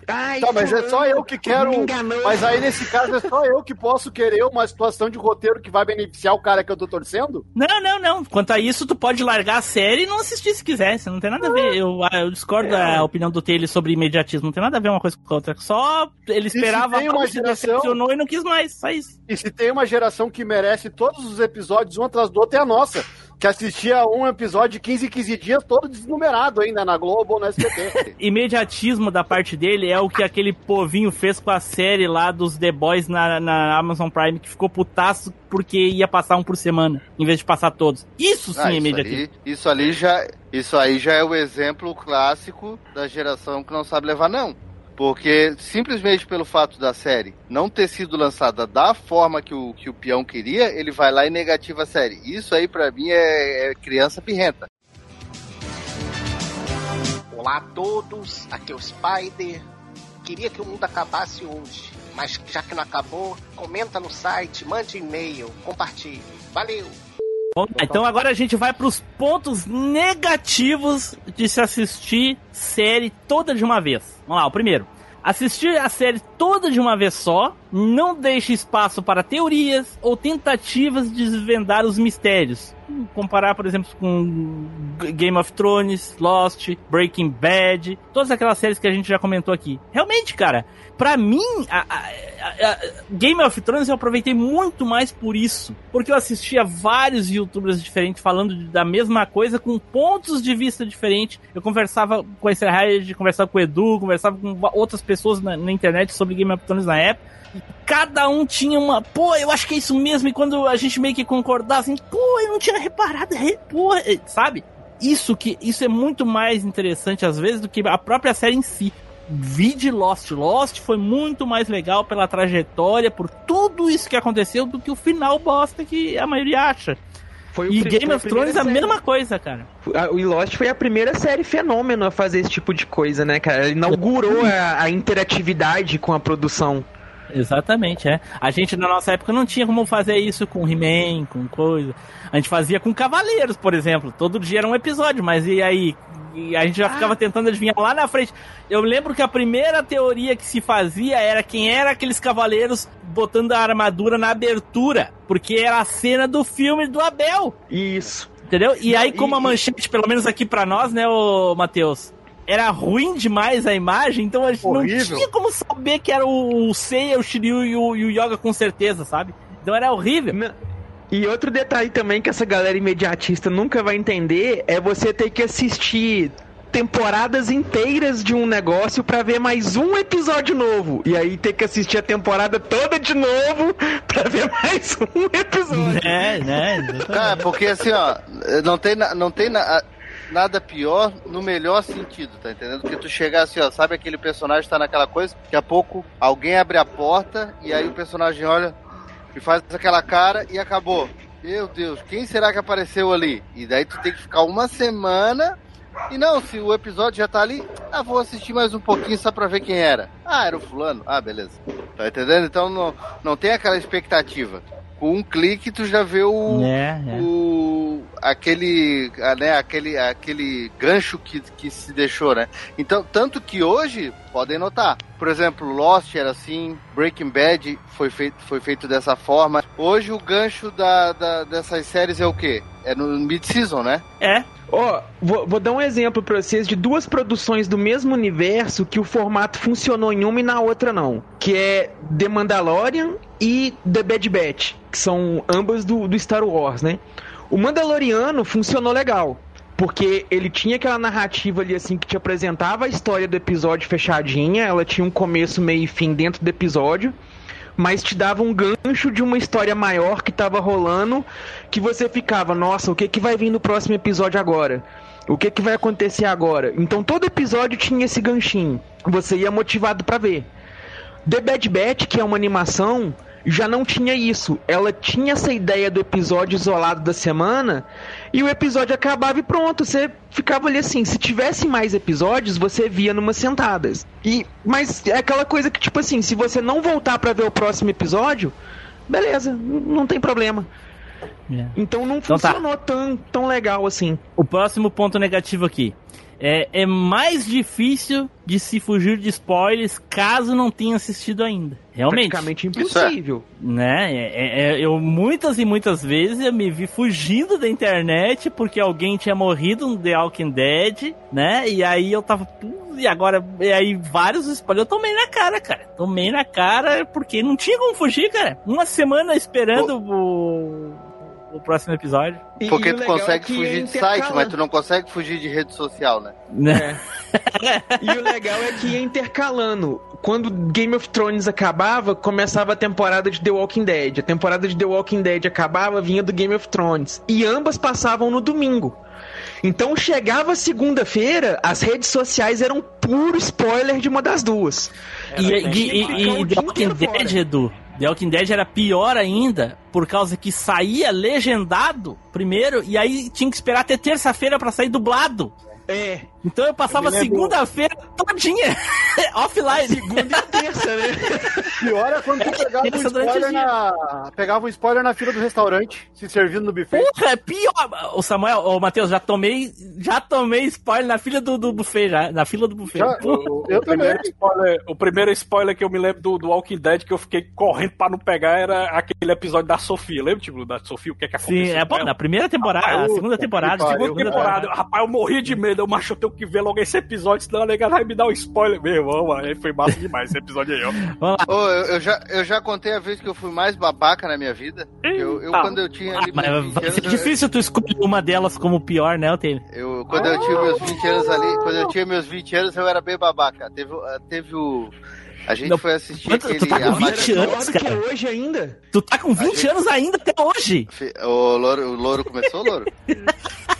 Speaker 4: Ai,
Speaker 5: Tá, mas é só eu que quero.
Speaker 4: me enganou.
Speaker 5: Mas aí nesse caso é só eu que posso querer uma situação de roteiro que vai beneficiar o cara que eu tô torcendo?
Speaker 1: Não, não, não. Quanto a isso, tu pode largar a série e não assistir se quiser. Isso não tem nada a ver. Eu, ah, eu discordo da opinião do Taylor sobre imediatismo. Não tem nada a ver uma coisa com a outra. Só ele
Speaker 5: se
Speaker 1: esperava, algo, se
Speaker 5: geração-
Speaker 1: decepcionou e não quis mais. Só isso.
Speaker 5: E se tem uma geração que merece todos os episódios um atrás do outro, é a nossa. Que assistia um episódio de 15 em 15 dias, todo desnumerado ainda na Globo ou no SBT.
Speaker 1: Imediatismo da parte dele é o que aquele povinho fez com a série lá dos The Boys na, na Amazon Prime, que ficou putaço porque ia passar um por semana, em vez de passar todos. Isso sim
Speaker 6: Ah,
Speaker 1: é imediatismo.
Speaker 6: aí, isso ali já, isso aí já é o exemplo clássico da geração que não sabe levar não. Porque simplesmente pelo fato da série não ter sido lançada da forma que o, que o peão queria, ele vai lá e negativa a série. Isso aí pra mim é, é criança pirrenta.
Speaker 8: Olá a todos, aqui é o Spider. Queria que o mundo acabasse hoje, mas já que não acabou, comenta no site, mande e-mail, compartilhe. Valeu!
Speaker 1: Então agora a gente vai pros pontos negativos de se assistir série toda de uma vez. Vamos lá, o primeiro. Assistir a série toda de uma vez só não deixa espaço para teorias ou tentativas de desvendar os mistérios. Comparar, por exemplo, com Game of Thrones, Lost, Breaking Bad, todas aquelas séries que a gente já comentou aqui. Realmente, cara, pra mim, a- a- a- Game of Thrones eu aproveitei muito mais por isso. Porque eu assistia vários youtubers diferentes falando da mesma coisa com pontos de vista diferentes. Eu conversava com a Ezerhard, conversava com o Edu, conversava com outras pessoas na, na internet sobre Game of Thrones na época. Cada um tinha uma, pô, eu acho que é isso mesmo. E quando a gente meio que concordava assim, pô, eu não tinha reparado, re- pô, eh, sabe? Isso que isso é muito mais interessante às vezes do que a própria série em si. Vide Lost. Lost foi muito mais legal pela trajetória, por tudo isso que aconteceu, do que o final bosta que a maioria acha.
Speaker 4: Foi
Speaker 1: E Game of Thrones é a mesma coisa, cara.
Speaker 4: O Lost foi a primeira série fenômeno a fazer esse tipo de coisa, né, cara? Ele inaugurou a, a interatividade com a produção.
Speaker 1: Exatamente, é. A gente na nossa época não tinha como fazer isso com He-Man, com coisa. A gente fazia com Cavaleiros, por exemplo. Todo dia era um episódio, mas e aí? E a gente já ficava tentando adivinhar lá na frente. Eu lembro que a primeira teoria que se fazia era quem era aqueles cavaleiros botando a armadura na abertura, porque era a cena do filme do Abel.
Speaker 4: Isso.
Speaker 1: Entendeu? E aí, como a manchete, pelo menos aqui pra nós, né, ô Matheus? Era ruim demais a imagem, então a gente
Speaker 5: Horrível.
Speaker 1: não tinha como saber que era o, o Seiya, o Shiryu e o, e o Yoga com certeza, sabe? Então era horrível.
Speaker 4: Não. E outro detalhe também que essa galera imediatista nunca vai entender é você ter que assistir temporadas inteiras de um negócio pra ver mais um episódio novo. E aí ter que assistir a temporada toda de novo pra ver mais um episódio.
Speaker 1: É, né?
Speaker 6: É, porque assim, ó, não tem, na- não tem na- nada pior no melhor sentido, tá entendendo? Porque tu chegar assim, ó, sabe aquele personagem tá naquela coisa, daqui a pouco alguém abre a porta e aí o personagem olha e faz aquela cara e acabou. Meu Deus, quem será que apareceu ali? E daí tu tem que ficar uma semana. E não, se o episódio já tá ali, ah, vou assistir mais um pouquinho só pra ver quem era. Ah, era o fulano. Ah, beleza. Tá entendendo? Então não, não tem aquela expectativa. Com um clique tu já vê o,
Speaker 1: É, é.
Speaker 6: o aquele, né, aquele, aquele gancho que, que se deixou, né? Então, tanto que hoje, podem notar, por exemplo, Lost era assim, Breaking Bad foi feito, foi feito dessa forma. Hoje o gancho da, da- dessas séries é o quê? É no mid-season, né?
Speaker 1: É.
Speaker 4: Ó, vou, vou dar um exemplo pra vocês de duas produções do mesmo universo que o formato funcionou em uma e na outra não. Que é The Mandalorian e The Bad Batch, que são ambas do, do Star Wars, né? O Mandaloriano funcionou legal. Porque ele tinha aquela narrativa ali assim que te apresentava a história do episódio fechadinha, ela tinha um começo, meio e fim dentro do episódio, mas te dava um gancho de uma história maior que tava rolando, que você ficava, nossa, o que que vai vir no próximo episódio agora? O que que vai acontecer agora? Então todo episódio tinha esse ganchinho. Você ia motivado pra ver. The Bad Batch, que é uma animação, já não tinha isso. Ela tinha essa ideia do episódio isolado da semana e o episódio acabava e pronto. Você ficava ali assim. Se tivesse mais episódios, você via numas sentadas. E mas é aquela coisa que tipo assim, se você não voltar pra ver o próximo episódio, beleza, não tem problema.
Speaker 1: É.
Speaker 4: Então não
Speaker 1: Então tá.
Speaker 4: funcionou tão, tão legal assim.
Speaker 1: O próximo ponto negativo aqui. É, é mais difícil de se fugir de spoilers caso não tenha assistido ainda. Realmente.
Speaker 4: Praticamente
Speaker 6: é.
Speaker 4: impossível.
Speaker 1: Né? É- é- eu muitas e muitas vezes eu me vi fugindo da internet porque alguém tinha morrido no The Walking Dead, né? E aí eu tava. "Putz, E agora, e aí vários spoilers eu tomei na cara, cara. Tomei na cara porque não tinha como fugir, cara. Uma semana esperando o, o próximo episódio.
Speaker 4: E-
Speaker 6: Porque
Speaker 4: e o
Speaker 6: tu
Speaker 4: legal
Speaker 6: consegue
Speaker 4: é que
Speaker 6: fugir de site,
Speaker 4: intercalando.
Speaker 6: mas tu não consegue fugir de rede social, né?
Speaker 1: Né?
Speaker 4: E o legal é que ia intercalando. Quando Game of Thrones acabava, começava a temporada de The Walking Dead. A temporada de The Walking Dead acabava, vinha do Game of Thrones. E ambas passavam no domingo. Então chegava segunda-feira, as redes sociais eram puro spoiler de uma das duas.
Speaker 1: E, e, e- e
Speaker 4: o
Speaker 1: The Walking Dead,
Speaker 4: fora.
Speaker 1: Edu, The Walking Dead era pior ainda, por causa que saía legendado primeiro, e aí tinha que esperar até terça-feira pra sair dublado.
Speaker 4: É,
Speaker 1: Então eu passava segunda-feira todinha offline.
Speaker 4: segunda e terça, né?
Speaker 5: Pior é quando tu pegava um
Speaker 1: durante o
Speaker 5: spoiler na. Pegava um spoiler na fila do restaurante, se servindo no buffet.
Speaker 1: Porra, é pior. Ô Samuel, ô Matheus, já tomei, já tomei spoiler na fila do, do buffet, já, na fila do buffet.
Speaker 5: Já-
Speaker 1: Porra.
Speaker 5: eu
Speaker 2: O primeiro,
Speaker 5: também.
Speaker 2: spoiler, o primeiro spoiler que eu me lembro do, do Walking Dead que eu fiquei correndo pra não pegar era aquele episódio da Sofia. Lembra, tipo, da Sofia? O que é que aconteceu?
Speaker 1: Sim, é bom, na primeira temporada,
Speaker 2: Rapaz,
Speaker 1: na
Speaker 2: eu-
Speaker 1: segunda temporada, segunda
Speaker 2: temporada, rapaz, eu morri de medo. Eu, macho, eu tenho que ver logo esse episódio, senão a negada vai me dar um spoiler. Meu irmão, aí foi massa demais esse episódio aí, ó.
Speaker 6: Ô, eu, eu já, eu já contei a vez que eu fui mais babaca na minha vida. Eu, eu
Speaker 2: Ah.
Speaker 6: quando eu tinha
Speaker 1: Ah,
Speaker 6: ali
Speaker 1: mas
Speaker 6: 20
Speaker 1: vai
Speaker 6: anos,
Speaker 1: ser difícil tu escolher uma delas como pior, né, Otávio?
Speaker 6: Eu, eu- quando eu tinha meus 20 anos ali, quando eu tinha meus 20 anos, eu era bem babaca. Teve, o- ah, teve o. A gente
Speaker 1: Não,
Speaker 6: foi assistir
Speaker 1: quanto- tu
Speaker 6: aquele.
Speaker 1: tá com 20
Speaker 6: Armagedon.
Speaker 4: Pior
Speaker 1: anos,
Speaker 4: que
Speaker 1: cara.
Speaker 4: hoje ainda.
Speaker 1: Tu tá com 20 anos ainda até hoje.
Speaker 6: O Louro, o Louro começou, Louro?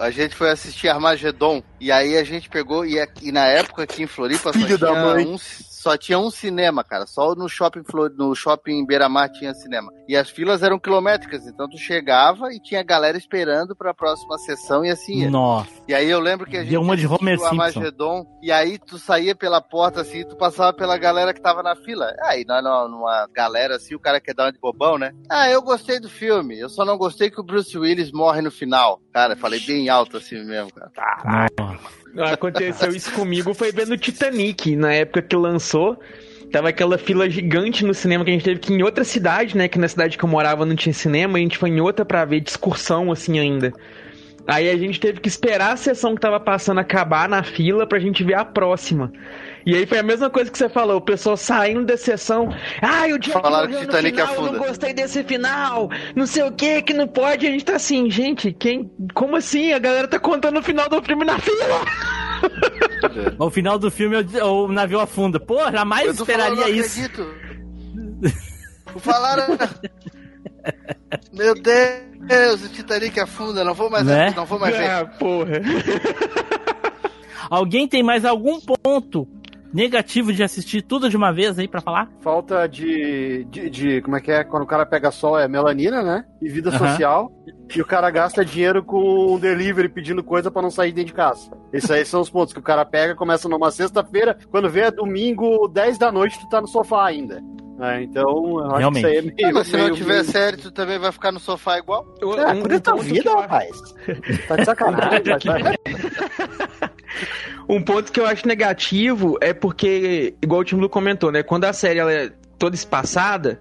Speaker 6: a gente foi assistir Armagedon e aí a gente pegou e, aqui- e na época aqui em Floripa só
Speaker 5: Filho da
Speaker 6: tinha,
Speaker 5: mãe.
Speaker 6: um, só tinha um cinema, cara. Só no shopping no shopping Beira-Mar tinha cinema. E as filas eram quilométricas, então tu chegava e tinha galera esperando pra próxima sessão e assim ia.
Speaker 1: Nossa.
Speaker 6: E aí eu lembro que a gente
Speaker 1: Deu uma de Homer Simpson.
Speaker 6: Armagedon, e aí tu saía pela porta assim, tu passava pela galera que tava na fila. Aí nós numa, numa galera assim, o cara quer dar uma de bobão, né? Ah, eu gostei do filme, eu só não gostei que o Bruce Willis morre no final. Cara, falei bem alto assim mesmo, cara.
Speaker 4: Aconteceu isso comigo, foi vendo Titanic, na época que lançou. Tava aquela fila gigante no cinema que a gente teve que ir em outra cidade, né? Que na cidade que eu morava não tinha cinema, a gente foi em outra pra ver discursão assim ainda. Aí a gente teve que esperar a sessão que tava passando acabar na fila pra gente ver a próxima. E aí foi a mesma coisa que você falou, o pessoal saindo da sessão. Ah, o Jack
Speaker 6: Falaram que Titanic
Speaker 4: final, eu
Speaker 6: afunda."
Speaker 4: não gostei desse final, não sei o que, que não pode. A gente tá assim, gente, quem. Como assim? A galera tá contando o final do filme na fila!
Speaker 1: No final do filme o, o navio afunda. Pô, jamais
Speaker 6: Eu falando,
Speaker 1: esperaria
Speaker 6: não
Speaker 1: isso.
Speaker 6: acredito. Falaram. Meu Deus, o Titanic afunda, não vou mais,
Speaker 1: Né?
Speaker 6: não vou mais ver.
Speaker 4: Ah, porra.
Speaker 1: Alguém tem mais algum ponto negativo de assistir tudo de uma vez aí pra falar?
Speaker 5: Falta de, de, de- Como é que é? Quando o cara pega sol é melanina, né? E vida
Speaker 1: Aham.
Speaker 5: social. E o cara gasta dinheiro com delivery pedindo coisa pra não sair dentro de casa. Esses aí são os pontos que o cara pega, começa numa sexta-feira, quando vê é domingo, 10 da noite, tu tá no sofá ainda. É, então, eu acho
Speaker 1: Realmente.
Speaker 5: que isso aí é meio.
Speaker 6: Ah, mas se não
Speaker 5: meio-
Speaker 6: tiver
Speaker 5: meio-
Speaker 6: série, tu também vai ficar no sofá igual?
Speaker 5: É,
Speaker 4: Um-
Speaker 5: cuida
Speaker 4: um
Speaker 5: da tua vida,
Speaker 4: eu-
Speaker 5: rapaz. Tá de sacanagem. vai- vai-
Speaker 4: Um ponto que eu acho negativo é porque, igual o Tim Blue comentou, né? Quando a série ela é toda espaçada,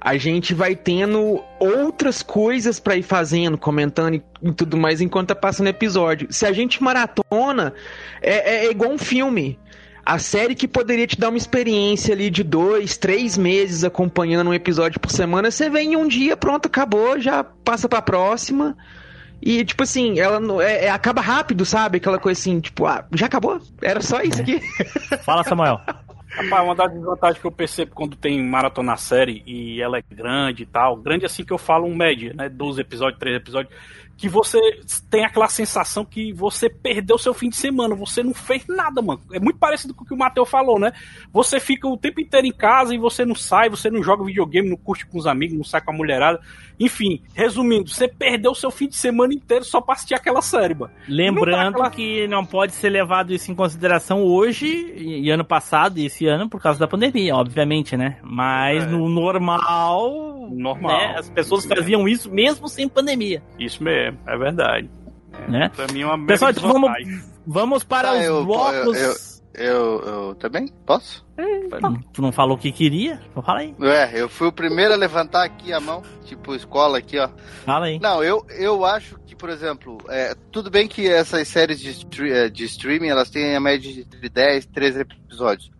Speaker 4: a gente vai tendo outras coisas pra ir fazendo, comentando e, e tudo mais enquanto tá passando episódio. Se a gente maratona, é, é- é igual um filme. A série que poderia te dar uma experiência ali de dois, três meses acompanhando um episódio por semana, você vem em um dia, pronto, acabou, já passa pra próxima. E, tipo assim, ela não- é, é- acaba rápido, sabe? Aquela coisa assim, tipo, ah, já acabou? Era só isso aqui.
Speaker 1: Fala, Samuel.
Speaker 2: Rapaz, uma das desvantagens que eu percebo quando tem maratona série e ela é grande e tal, grande assim que eu falo um média, né? 12 episódios, 13 episódios, que você tem aquela sensação que você perdeu seu fim de semana, você não fez nada, mano. É muito parecido com o que o Matheus falou, né? Você fica o tempo inteiro em casa e você não sai, você não joga videogame, não curte com os amigos, não sai com a mulherada. Enfim, resumindo, você perdeu seu fim de semana inteiro só pra assistir aquela série, mano.
Speaker 1: Lembrando
Speaker 2: Não aquela-
Speaker 1: que não pode ser levado isso em consideração hoje e e ano passado e esse ano por causa da pandemia, obviamente, né? Mas
Speaker 2: É.
Speaker 1: no normal,
Speaker 2: Normal.
Speaker 1: né, as pessoas faziam isso mesmo sem pandemia,
Speaker 2: Isso mesmo, é verdade.
Speaker 1: né?
Speaker 2: Pra mim é uma
Speaker 1: Pessoal, vamos, vamos para
Speaker 6: Tá,
Speaker 1: os
Speaker 6: eu-
Speaker 1: blocos.
Speaker 6: Eu, eu também? Posso?
Speaker 1: Tu não falou o que queria? Então Fala aí,
Speaker 6: É, eu fui o primeiro a levantar aqui a mão, tipo escola aqui, ó.
Speaker 1: fala aí.
Speaker 6: Não, eu, eu acho que, por exemplo, é, tudo bem que essas séries de, eh, de streaming, elas têm a média de entre 10, 13 episódios.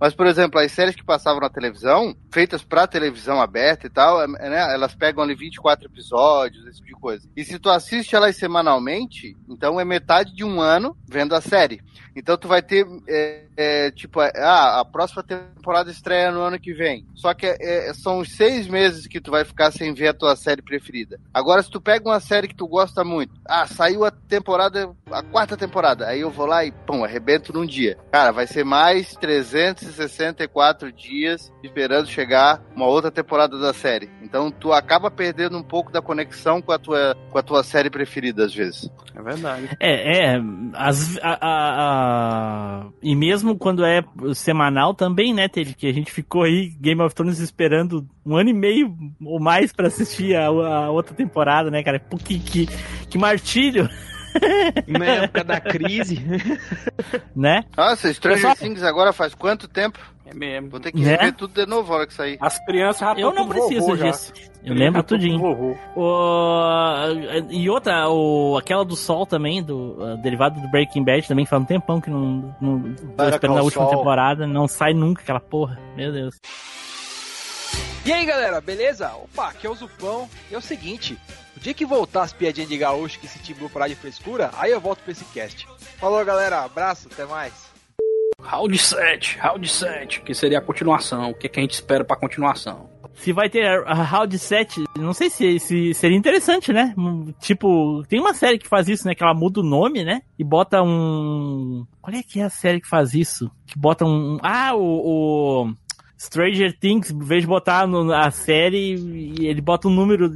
Speaker 6: Mas, por exemplo, as séries que passavam na televisão, feitas pra televisão aberta e tal, é, né, elas pegam ali 24 episódios, esse tipo de coisa. E se tu assiste elas semanalmente, então é metade de um ano vendo a série. Então tu vai ter, é, é, tipo, é, ah, a próxima temporada estreia no ano que vem. Só que é, são os seis meses que tu vai ficar sem ver a tua série preferida. Agora, se tu pega uma série que tu gosta muito, ah, saiu a temporada, a quarta temporada, aí eu vou lá e, pum, arrebento num dia. Cara, vai ser mais 364 dias esperando chegar uma outra temporada da série. Então tu acaba perdendo um pouco da conexão com a tua, com a tua série preferida, às vezes.
Speaker 2: É verdade.
Speaker 1: É, é. As, a, a- a- e mesmo quando é semanal também, né, Tele? Que a gente ficou aí, Game of Thrones, esperando um ano e meio ou mais pra assistir a, a outra temporada, né, cara? Que, que, que martírio,
Speaker 4: Na época da crise.
Speaker 1: né?
Speaker 6: Nossa, Stranger
Speaker 1: Pessoal-
Speaker 6: Things agora faz quanto tempo?
Speaker 2: É mesmo.
Speaker 6: Vou ter que
Speaker 1: Né?
Speaker 6: ver tudo de novo a hora que sair.
Speaker 2: As crianças já
Speaker 1: Eu não preciso disso. Eu lembro tudinho. O, e outra, o, aquela do Sol também, do uh, derivado do Breaking Bad também, que faz um tempão que não, não tô esperando a última
Speaker 5: Saul.
Speaker 1: temporada, não sai nunca aquela porra. Meu Deus.
Speaker 9: E aí galera, beleza? Opa, aqui é o Zupão. E é o seguinte: o dia que voltar as piadinhas de gaúcho que esse time parar de frescura, aí eu volto pra esse cast. Falou galera, abraço, até mais.
Speaker 2: Round 7, Round 7, que seria a continuação. O que, que a gente espera pra continuação?
Speaker 1: Se vai ter a Round 7, não sei se, se seria interessante, né? Hum, Tipo, tem uma série que faz isso, né? Que ela muda o nome, né? E bota um. Qual é que é a série que faz isso? Que bota um. Ah, o. o Stranger Things, em vez de botar no- a série, e ele bota um número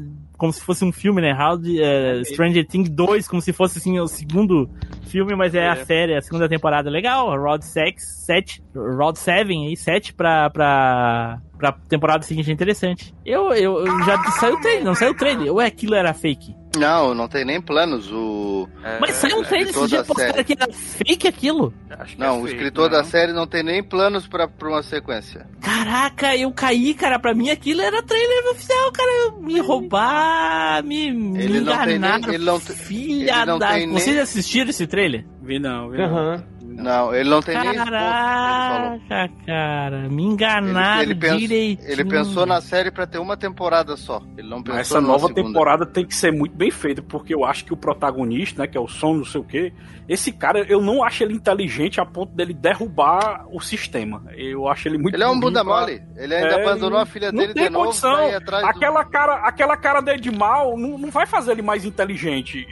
Speaker 1: como se fosse um filme, né? Round, eh, Stranger Things 2, como se fosse assim o segundo filme, mas é, a
Speaker 2: É.
Speaker 1: série, a segunda temporada. Legal, Round 6, 7, Round 7 aí, 7 pra, pra, pra temporada seguinte é interessante. Eu, eu, eu já saiu o trailer, não saiu o trailer. Ué, aquilo era fake.
Speaker 6: Não, não tem nem planos. O,
Speaker 1: Mas saiu um trailer esse dia
Speaker 6: da
Speaker 1: postaram
Speaker 6: série.
Speaker 1: que era fake aquilo.
Speaker 6: Não,
Speaker 2: é
Speaker 6: o
Speaker 2: fake,
Speaker 6: escritor da
Speaker 2: não.
Speaker 6: série não tem nem planos pra, pra uma sequência.
Speaker 1: Caraca, eu caí, cara. Pra mim aquilo era trailer oficial, cara. Me roubar, me, me
Speaker 6: Ele não tem
Speaker 1: enganar.
Speaker 6: nem- ele não te-
Speaker 1: Filha
Speaker 6: ele não
Speaker 1: da...
Speaker 6: tem nem-
Speaker 1: Vocês assistiram esse trailer?
Speaker 2: Vi não, vi não.
Speaker 4: Aham.
Speaker 6: Não, ele não tem nem esposo, ele falou.
Speaker 1: Caraca, cara. Me enganaram
Speaker 6: Ele, ele, pens-
Speaker 1: direitinho.
Speaker 6: ele pensou na série pra ter uma temporada só. Ele não pensou
Speaker 2: Essa nova
Speaker 6: segunda.
Speaker 2: temporada tem que ser muito bem feita, porque eu acho que o protagonista, né, que é o som, não sei o quê, esse cara, eu não acho ele inteligente a ponto dele derrubar o sistema. Eu acho ele muito
Speaker 6: Ele é um bunda
Speaker 2: pra-
Speaker 6: mole. Ele ainda
Speaker 2: É,
Speaker 6: abandonou
Speaker 2: não-
Speaker 6: a filha
Speaker 2: não
Speaker 6: dele
Speaker 2: tem
Speaker 6: de novo
Speaker 2: condição.
Speaker 6: atrás do...
Speaker 2: Aquela cara, aquela cara dele de mal não, não vai fazer ele mais inteligente.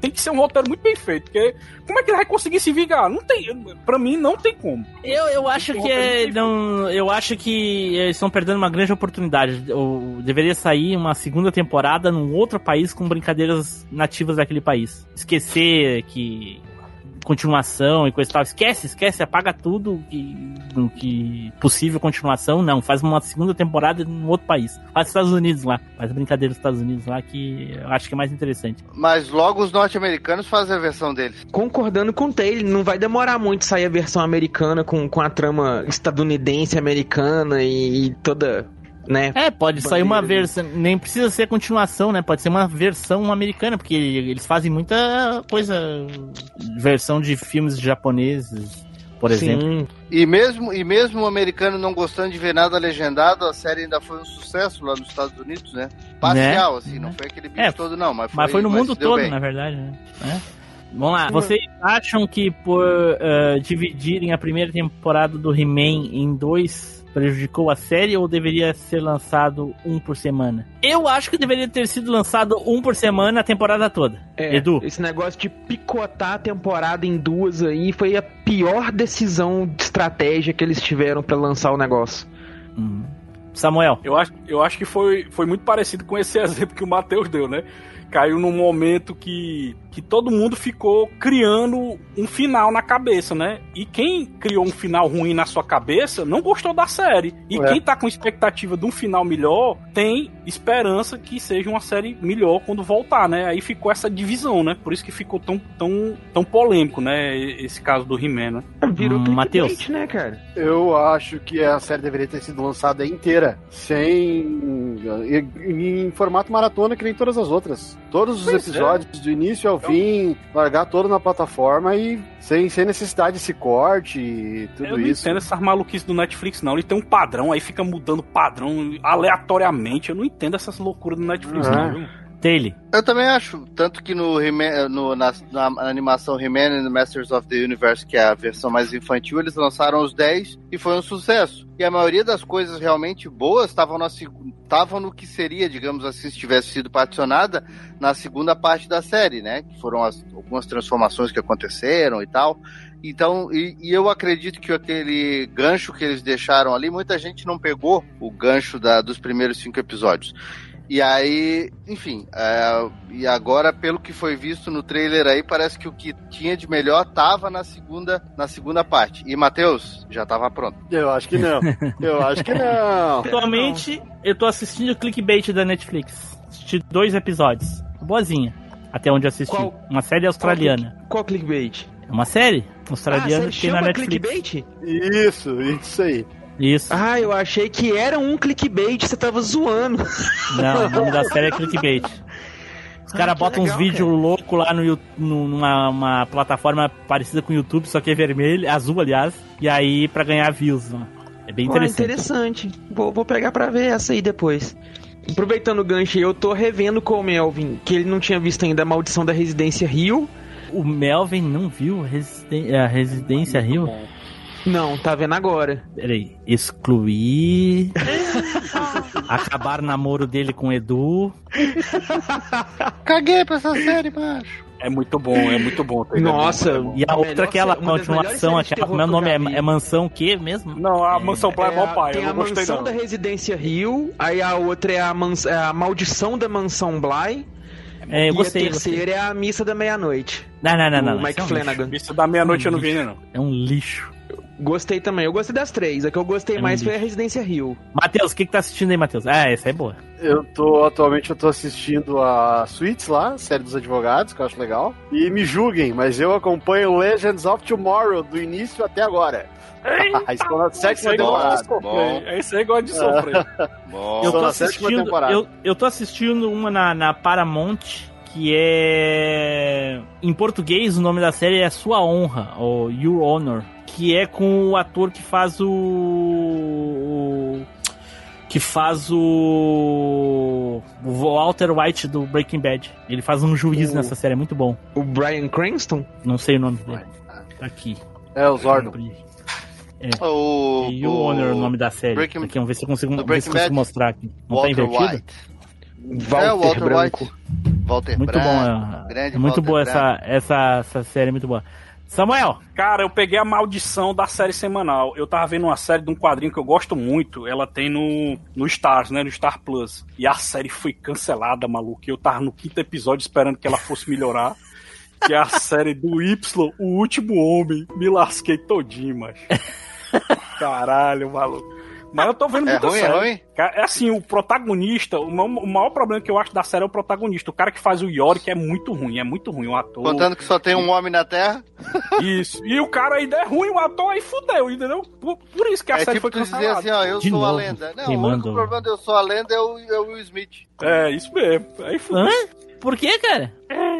Speaker 2: Tem que ser um roteiro muito bem feito, porque como é que ele vai conseguir se vingar? Não tem, pra mim não tem como.
Speaker 1: Eu, eu acho que é, não, eu acho que eles estão perdendo uma grande oportunidade. Eu, deveria sair uma segunda temporada num outro país com brincadeiras nativas daquele país. Esquecer que continuação e coisa e tal. Esquece, esquece, apaga tudo que, do que possível continuação. Não, faz uma segunda temporada num outro país. Faz nos Estados Unidos lá. Faz brincadeira nos Estados Unidos lá que eu acho que é mais interessante.
Speaker 6: Mas logo os norte-americanos fazem a versão deles.
Speaker 4: Concordando com o Taylor, não vai demorar muito sair a versão americana com, com a trama estadunidense, americana e, e toda, né?
Speaker 1: É, pode sair uma versão. Nem precisa ser continuação, né? Pode ser uma versão americana, porque eles fazem muita coisa. Versão de filmes japoneses, por exemplo.
Speaker 4: Sim.
Speaker 6: E mesmo, e mesmo o americano não gostando de ver nada legendado, a série ainda foi um sucesso lá nos Estados Unidos, né? Parcial, assim, não foi aquele bicho
Speaker 1: É,
Speaker 6: todo, não. Mas foi,
Speaker 1: Mas foi no mundo
Speaker 6: se deu
Speaker 1: todo,
Speaker 6: bem.
Speaker 1: na verdade, né? É. Vamos lá, vocês acham que por eh, dividirem a primeira temporada do He-Man em dois prejudicou a série ou deveria ser lançado um por semana? Eu acho que deveria ter sido lançado um por semana a temporada toda.
Speaker 4: É,
Speaker 1: Edu?
Speaker 4: Esse negócio de picotar a temporada em duas aí foi a pior decisão de estratégia que eles tiveram pra lançar o negócio.
Speaker 1: Hum. Samuel.
Speaker 2: Eu acho, eu acho que foi, foi muito parecido com esse exemplo que o Matheus deu, né? Caiu num momento que, que todo mundo ficou criando um final na cabeça, né? E quem criou um final ruim na sua cabeça não gostou da série. E
Speaker 5: É.
Speaker 2: quem tá com expectativa de um final melhor tem esperança que seja uma série melhor quando voltar, né? Aí ficou essa divisão, né? Por isso que ficou tão, tão, tão polêmico, né? Esse caso do He-Man, né?
Speaker 4: Virou
Speaker 1: Hum, Matheus.
Speaker 4: né, cara?
Speaker 5: Eu acho que a série deveria ter sido lançada inteira, sem. em, em formato maratona, que nem todas as outras. Todos os
Speaker 2: Pois é.
Speaker 5: episódios, do início ao fim, largar todo na plataforma e sem, sem necessidade desse corte e tudo
Speaker 2: eu não
Speaker 5: isso.
Speaker 2: entendo essas maluquices do Netflix, não. Ele tem um padrão, aí fica mudando padrão aleatoriamente. Eu não entendo essas loucuras do Netflix, não, viu?
Speaker 1: Taylor.
Speaker 6: Eu também acho, tanto que no, no na, na animação He-Man and Masters of the Universe, que é a versão mais infantil, eles lançaram os 10 e foi um sucesso. E a maioria das coisas realmente boas estavam no que seria, digamos assim, se tivesse sido particionada na segunda parte da série, né? Que foram as- algumas transformações que aconteceram e tal. Então, e, e eu acredito que aquele gancho que eles deixaram ali, muita gente não pegou o gancho da- dos primeiros cinco episódios. E aí, enfim, é, e agora, pelo que foi visto no trailer aí, parece que o que tinha de melhor tava na segunda, na segunda parte. E, Matheus, já tava pronto.
Speaker 5: Eu acho que não. Eu acho que não.
Speaker 1: Atualmente, eu tô assistindo o clickbait da Netflix. Assisti dois episódios. Boazinha. Até onde assisti.
Speaker 4: Qual?
Speaker 1: Uma série australiana.
Speaker 4: Qual clickbait?
Speaker 1: É uma série
Speaker 4: Ah,
Speaker 1: australiana
Speaker 4: você
Speaker 1: que tem na Netflix.
Speaker 4: clickbait?
Speaker 5: Isso, isso aí.
Speaker 1: Isso.
Speaker 4: Ah, eu achei que era um clickbait, você tava zoando.
Speaker 1: Não, o nome da série é clickbait. Os caras
Speaker 4: que
Speaker 1: botam uns vídeos loucos lá no, numa uma plataforma parecida com o YouTube, só que é vermelho, azul, aliás. E aí, pra ganhar views. ó. É bem
Speaker 4: Ah,
Speaker 1: interessante.
Speaker 4: interessante. Vou, vou pegar pra ver essa aí depois. Aproveitando o gancho aí, eu tô revendo com o Melvin, que ele não tinha visto ainda a Maldição da Residência Rio.
Speaker 1: O Melvin não viu Residen- a Residência Rio?
Speaker 4: Não, tá vendo agora.
Speaker 1: Peraí. Excluir. Acabar o namoro dele com o Edu.
Speaker 6: Caguei pra essa série, macho.
Speaker 2: É muito bom, é muito bom. É
Speaker 4: Nossa,
Speaker 2: muito bom.
Speaker 1: E a
Speaker 4: A
Speaker 1: outra,
Speaker 4: série- uma das melhores
Speaker 1: continuação, aquela. Como é o
Speaker 4: terror
Speaker 1: nome?
Speaker 4: que
Speaker 1: É, é Mansão o quê mesmo?
Speaker 2: Não, a Mansão Play é
Speaker 4: É
Speaker 2: mó
Speaker 4: a-
Speaker 2: pai,
Speaker 4: tem
Speaker 2: eu
Speaker 4: a
Speaker 2: não gostei
Speaker 4: Mansão
Speaker 2: não.
Speaker 4: da Residência Rio, aí a outra é a, mans- é a Maldição da Mansão Bly.
Speaker 1: É, eu
Speaker 4: e
Speaker 1: gostei.
Speaker 4: a terceira é a Missa da Meia-Noite.
Speaker 1: Não, não, não, não.
Speaker 4: Mike
Speaker 1: é um lixo.
Speaker 4: Flanagan.
Speaker 2: Isso da meia-noite eu não vi não.
Speaker 1: É um lixo.
Speaker 4: Gostei também. Eu gostei das três. A que eu gostei
Speaker 1: É
Speaker 4: mais foi a. Residência Rio.
Speaker 1: Matheus, o que, que tá assistindo aí, Matheus? Ah, essa é boa.
Speaker 5: Eu tô, atualmente eu tô assistindo a Suits lá, série dos advogados, que eu acho legal. E me julguem, mas eu acompanho Legends of Tomorrow, do início até agora. Estou na sétima
Speaker 2: aí gosta de
Speaker 5: temporada.
Speaker 2: Sofrer. Esse aí gosta de sofrer.
Speaker 6: Bom,
Speaker 1: Eu tô assistindo. Eu, eu tô assistindo uma na, na Paramount que é. Em português, o nome da série é Sua Honra, ou Your Honor. Que é com o ator que faz o. o- que faz o. o Walter White do Breaking Bad. Ele faz um juiz
Speaker 4: O-
Speaker 1: nessa série, é muito bom.
Speaker 4: O Brian Cranston?
Speaker 1: Não sei o nome dele. Tá aqui.
Speaker 5: É, o Zordon.
Speaker 6: o,
Speaker 1: Your Honor é o nome da série.
Speaker 6: Breaking-
Speaker 1: aqui, vamos ver se eu consigo, ver se consigo mostrar aqui. Não tá
Speaker 6: Walter
Speaker 1: invertido?
Speaker 6: White.
Speaker 4: Walter,
Speaker 6: é, o Walter
Speaker 4: Branco.
Speaker 6: White. Walter
Speaker 1: Muito
Speaker 6: Branco.
Speaker 1: bom, é,
Speaker 6: grande
Speaker 1: é muito
Speaker 6: Walter
Speaker 1: boa
Speaker 6: Branco.
Speaker 1: essa, essa, essa série, é muito boa. Samuel,
Speaker 2: Cara, eu peguei a maldição da série semanal. Eu tava vendo uma série de um quadrinho que eu gosto muito. Ela tem no, no Stars, né? No Star Plus. E a série foi cancelada, maluco. Eu tava no quinto episódio esperando que ela fosse melhorar. Que é a série do Y, O Último Homem. Me lasquei todinho, mas. Caralho, maluco. Mas eu tô vendo
Speaker 6: É
Speaker 2: muita
Speaker 6: ruim, é
Speaker 2: série.
Speaker 6: ruim?
Speaker 2: Cara, É assim, o protagonista, o maior, o maior problema que eu acho da série é o protagonista. O cara que faz o Yorick é muito ruim, é muito ruim. O ator.
Speaker 6: Contando que só tem um homem na Terra.
Speaker 2: Isso. E o cara ainda é ruim, o ator aí fudeu, entendeu? Por, por isso que a
Speaker 6: é
Speaker 2: série
Speaker 6: tipo
Speaker 2: foi
Speaker 6: tu dizer
Speaker 2: cancelada.
Speaker 6: assim, ó, eu
Speaker 1: De
Speaker 6: sou a
Speaker 1: novo,
Speaker 6: lenda. Não, o único problema de eu sou a lenda é o, é o Will Smith.
Speaker 2: É, isso mesmo. Aí fudeu.
Speaker 1: hã? Por que, cara?